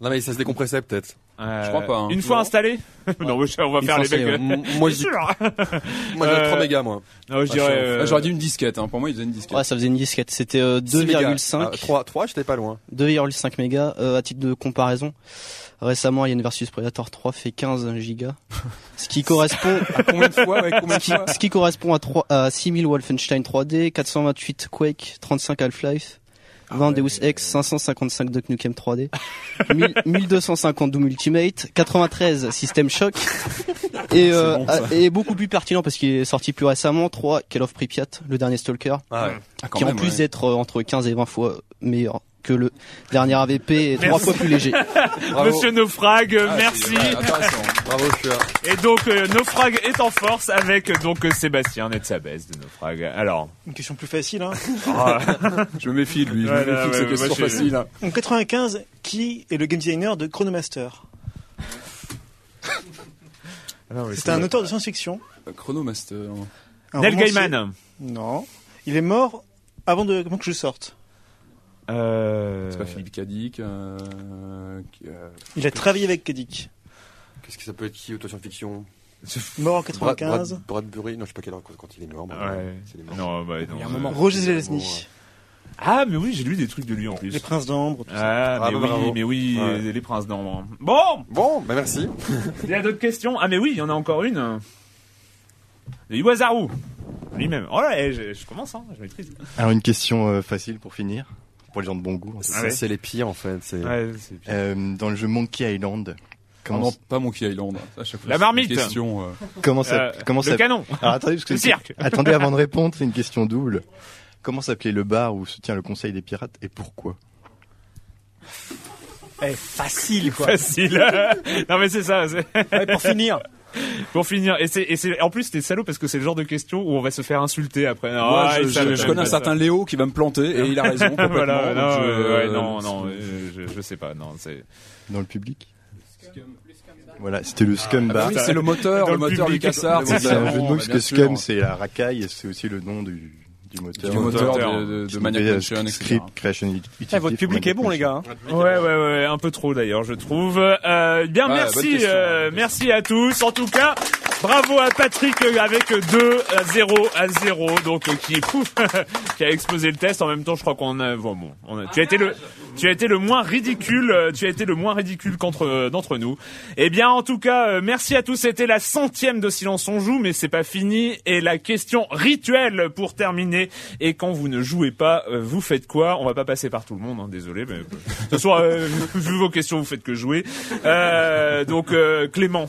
Non mais ça se décompressait peut-être. Euh, Je crois pas, hein. Une fois Non. installé Non, mais on va Une faire les mecs. euh, Moi je dis, sûr. moi j'ai Euh, 3 mégas moi. Non, je dirais. euh, ah, J'aurais dit une disquette, hein. pour moi il faisait une disquette. Ouais, ça faisait une disquette. C'était euh, 6 mégas. 2,5 Ah, 3, 3 j'étais pas loin. 2,5 mégas. Euh, à titre de comparaison, récemment Alien vs Predator 3 fait 15 gigas, ce qui correspond À combien de fois, ouais, combien de ce qui, fois ce qui correspond à, 3, à 6000 Wolfenstein 3D, 428 Quake, 35 Half-Life, 20 Deus Ex, 555 Duck Nukem 3D, 1000 1250 Doom Ultimate, 93 System Shock, et, euh, bon, ah, et beaucoup plus pertinent parce qu'il est sorti plus récemment, 3 Call of Pripyat, le dernier Stalker, Ah ouais. Ah, qui en même, plus ouais. d'être euh, entre 15 et 20 fois meilleur que le dernier AVP est trois fois plus léger. Bravo. Monsieur Naufrag, Ah, merci. Bravo. Et donc euh, Naufrag est en force avec donc euh, Sébastien Netsabès de Naufrag. Alors, Une question plus facile. Hein. ah, Je me méfie de lui, je Ouais, me méfie de ouais, ces moi, questions je- faciles. hein. En 95, qui est le game designer de Chronomaster C'est un auteur de science-fiction. Euh, Chronomaster. un Neil. Gaiman. Non. Il est mort avant, de, avant que je sorte. Euh, C'est pas Philippe Cadic. Euh... euh, Il a travaillé avec Kadik. Qu'est-ce que ça peut être qui auto-science-fiction Mort en Brad, 95. Brad, Bradbury Non je sais pas quel heure quand il est mort. mais Ouais. c'est les morts. Non, bah, non. Il y a un moment. Roger Zelazny. Ah, mais oui, j'ai lu des trucs de lui en plus. Les princes d'ambre. tout ça. Ah, mais Bravo, oui, bravo. mais oui, Ouais. les princes d'ambre. Bon, Bon, bah merci. il y a d'autres questions? Ah, mais oui, il y en a encore une. De Iwazaru. Lui-même. Oh là, eh, je, je commence, hein, je maîtrise. Alors une question euh, facile pour finir, pour les gens de bon goût. Ça, ouais. c'est les pires en fait. C'est... Ouais, c'est bien. Euh, dans le jeu Monkey Island, Ah comment, non, pas Monkey Island. À chaque fois, La c'est marmite. une Question, euh, comment ça, Euh, comment le ça, canon. Alors attendez, parce que Le cirque. attendez avant de répondre, c'est une question double. Comment s'appelait le bar où se tient le Conseil des pirates et pourquoi? Eh, facile quoi. Facile. non, mais c'est ça. c'est- Ouais, pour finir. Pour finir, et c'est, et c'est, en plus, t'es salaud parce que c'est le genre de question où on va se faire insulter après. moi, Ah, je, connais un certain. Léo qui va me planter et il a raison complètement. voilà, non, je- euh, ouais, non, non, je, je sais pas, non, c'est. Dans le public Voilà, c'était le Scum Ah bah Bar. oui, c'est le moteur, le le moteur public. du cassard. C'est un jeu de mots parce que Scum c'est la racaille et c'est aussi le nom du, du moteur. du moteur moteur. de, de, de Qui Maniac fait, euh, Mansion, etc. Script Creation Utility. Eh, votre public est bon les gars. hein. Ouais, ouais, ouais, un peu trop d'ailleurs, je trouve. Euh, bien, Ouais, merci, question, euh, merci à tous. En tout cas, bravo à Patrick euh, avec 2 à 0 à 0, donc euh, qui, pouf, qui a explosé le test. En même temps, je crois qu'on a, bon, bon, on a- tu as été le, tu as été le moins ridicule, euh, tu as été le moins ridicule euh, d'entre nous. Eh bien, en tout cas, merci à tous. C'était la centième de Silence on joue, mais c'est pas fini. Et la question rituelle pour terminer. Et quand vous ne jouez pas, vous faites quoi? On va pas passer par tout le monde, hein, désolé, mais toute façon, euh, vu vos questions, vous faites que jouer. Euh, donc, Clément.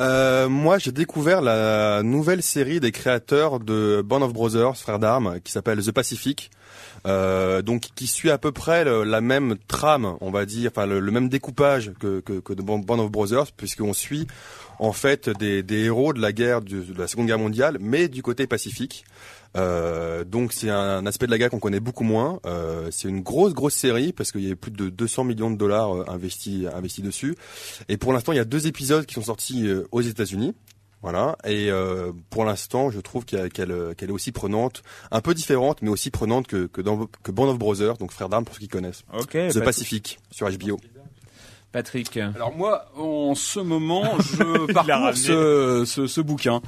Euh, moi, j'ai découvert la nouvelle série des créateurs de Band of Brothers, frères d'armes, qui s'appelle The Pacific. Euh, donc qui suit à peu près le- la même trame, on va dire, enfin le, même découpage que, de Band of Brothers, puisqu'on suit en fait des, héros de la guerre de la Seconde Guerre mondiale, mais du côté pacifique. Euh, donc c'est un aspect de la guerre qu'on connaît beaucoup moins. Euh, c'est une grosse grosse série parce qu'il y a plus de 200 millions de dollars euh, investis investis dessus. Et pour l'instant, il y a deux épisodes qui sont sortis euh, aux États-Unis. Voilà. Et euh, pour l'instant, je trouve qu'elle est aussi prenante, un peu différente, mais aussi prenante que que, dans, que Band of Brothers, donc frères d'armes pour ceux qui connaissent. Ok. The Pacific sur HBO. Patrick. Alors moi, en ce moment, je parcours ce, ce, ce bouquin.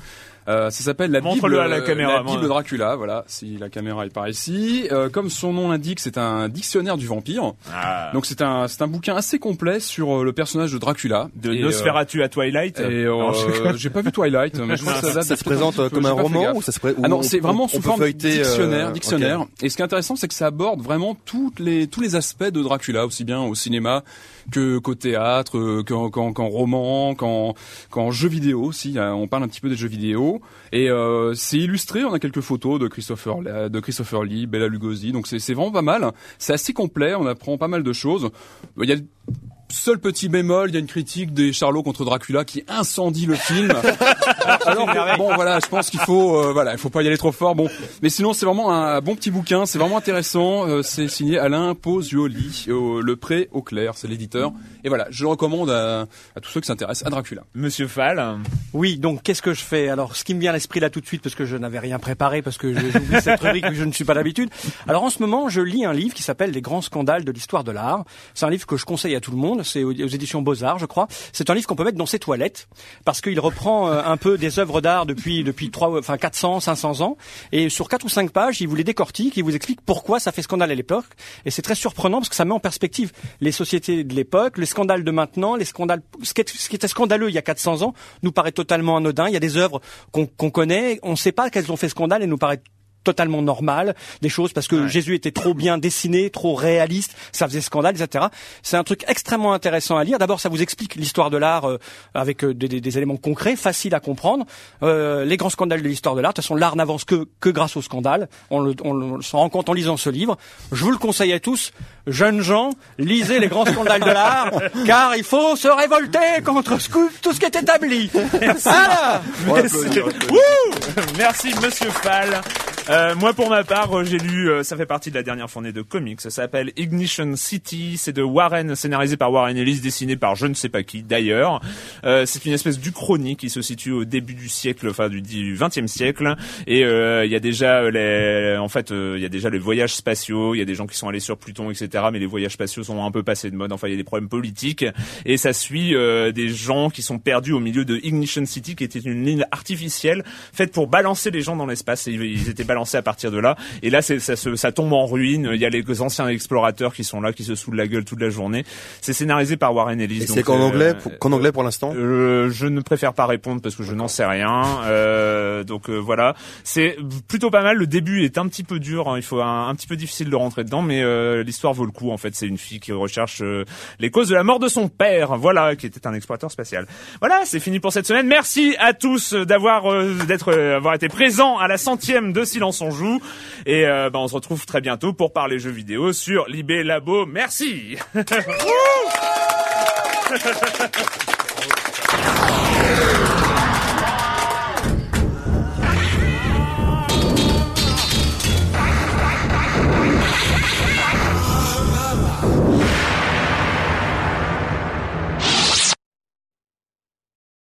Euh, ça s'appelle la Bible, à la caméra, la. Bible de Dracula. Voilà, si la caméra est par ici. Euh, comme son nom l'indique, c'est un dictionnaire du vampire. Ah. Donc c'est un c'est un bouquin assez complet sur euh, le personnage de Dracula. De Et, Nosferatu à Twilight. Et euh, j'ai pas vu Twilight, mais je vois que ça, Ça se présente, euh, peu, comme un roman gaffe. ou ça se pré- Ah non, c'est vraiment sous forme euh, dictionnaire, dictionnaire. Et ce qui est intéressant, c'est que ça aborde vraiment toutes les tous les aspects de Dracula, aussi bien au cinéma que qu'au théâtre, euh, qu'en qu'en qu'en roman, qu'en qu'en jeux vidéo aussi. Euh, On parle un petit peu des jeux vidéo et euh, c'est illustré. On a quelques photos de Christopher La- de Christopher Lee, Bella Lugosi. Donc c'est c'est vraiment pas mal. C'est assez complet. On apprend pas mal de choses. Il y a Seul petit bémol, il y a une critique des Charlots contre Dracula qui incendie le film. Alors bon voilà, je pense qu'il faut euh, voilà, il faut pas y aller trop fort. Bon, mais sinon c'est vraiment un bon petit bouquin, c'est vraiment intéressant. Euh, c'est signé Alain Posioli, au Le Pré au clair, c'est l'éditeur. Et voilà, je le recommande à, à tous ceux qui s'intéressent à Dracula. Monsieur Fall. Oui, donc qu'est-ce que je fais? Alors, ce qui me vient à l'esprit là tout de suite, parce que je n'avais rien préparé, parce que je- j'oublie cette rubrique que je ne suis pas d'habitude. Alors, en ce moment, je lis un livre qui s'appelle Les grands scandales de l'histoire de l'art. C'est un livre que je conseille à tout le monde. C'est aux, éditions Beaux-Arts, je crois. C'est un livre qu'on peut mettre dans ses toilettes, parce qu'il reprend euh, un peu des œuvres d'art depuis depuis trois, enfin 400, 500 ans. Et sur quatre ou cinq pages, il vous les décortique, il vous explique pourquoi ça fait scandale à l'époque. Et c'est très surprenant parce que ça met en perspective les sociétés de l'époque, les scandales de maintenant, les scandales, ce qui, était scandaleux il y a 400 ans nous paraît totalement anodin. Il y a des œuvres qu'on connaît, on ne sait pas qu'elles ont fait scandale et nous paraît totalement normal, des choses parce que Jésus était trop bien dessiné, trop réaliste, ça faisait scandale, etc. C'est un truc extrêmement intéressant à lire. D'abord, ça vous explique l'histoire de l'art euh, avec euh, des, des- des éléments concrets, faciles à comprendre. Euh, les grands scandales de l'histoire de l'art. De toute façon, l'art n'avance que, que grâce au scandale. On, le, on le- on s'en rend compte en lisant ce livre. Je vous le conseille à tous, jeunes gens, lisez les grands scandales de l'art, car il faut se révolter contre ce tout ce qui est établi. Merci. Wouh Merci Monsieur Fall. Euh, moi pour ma part, euh, j'ai lu, euh, ça fait partie de la dernière fournée de comics, ça s'appelle Ignition City, c'est de Warren, scénarisé par Warren Ellis, dessiné par je ne sais pas qui d'ailleurs. Euh, c'est une espèce d'Uchronie qui se situe au début du siècle, enfin du, du 20e siècle, et euh, il y a déjà euh, les, en fait, il y a déjà les voyages spatiaux, il y a des gens qui sont allés sur Pluton, etc. Mais les voyages spatiaux sont un peu passés de mode, enfin il y a des problèmes politiques, et ça suit des gens qui sont perdus au milieu de Ignition City, qui était une ligne artificielle faite pour balancer les gens dans l'espace. Et ils étaient balancés à partir de là. Et là, c'est- ça, se- ça tombe en ruine. Il y a les anciens explorateurs qui sont là, qui se saoulent la gueule toute la journée. C'est scénarisé par Warren Ellis. Et donc, c'est qu'en euh, anglais, pour- qu'en anglais pour l'instant euh, je ne préfère pas répondre parce que je n'en sais rien. Euh, donc euh, voilà, c'est plutôt pas mal. Le début est un petit peu dur, hein. il faut un, un petit peu difficile de rentrer dedans, mais euh, l'histoire vaut le coup. En fait, c'est une fille qui recherche euh, les causes de la mort de son père, voilà, qui était un explorateur spatial. Voilà, c'est fini pour cette semaine. Merci à tous d'avoir d'être avoir été présents à la centième de on joue. Et euh, bah, on se retrouve très bientôt pour parler jeux vidéo sur Libé Labo. Merci.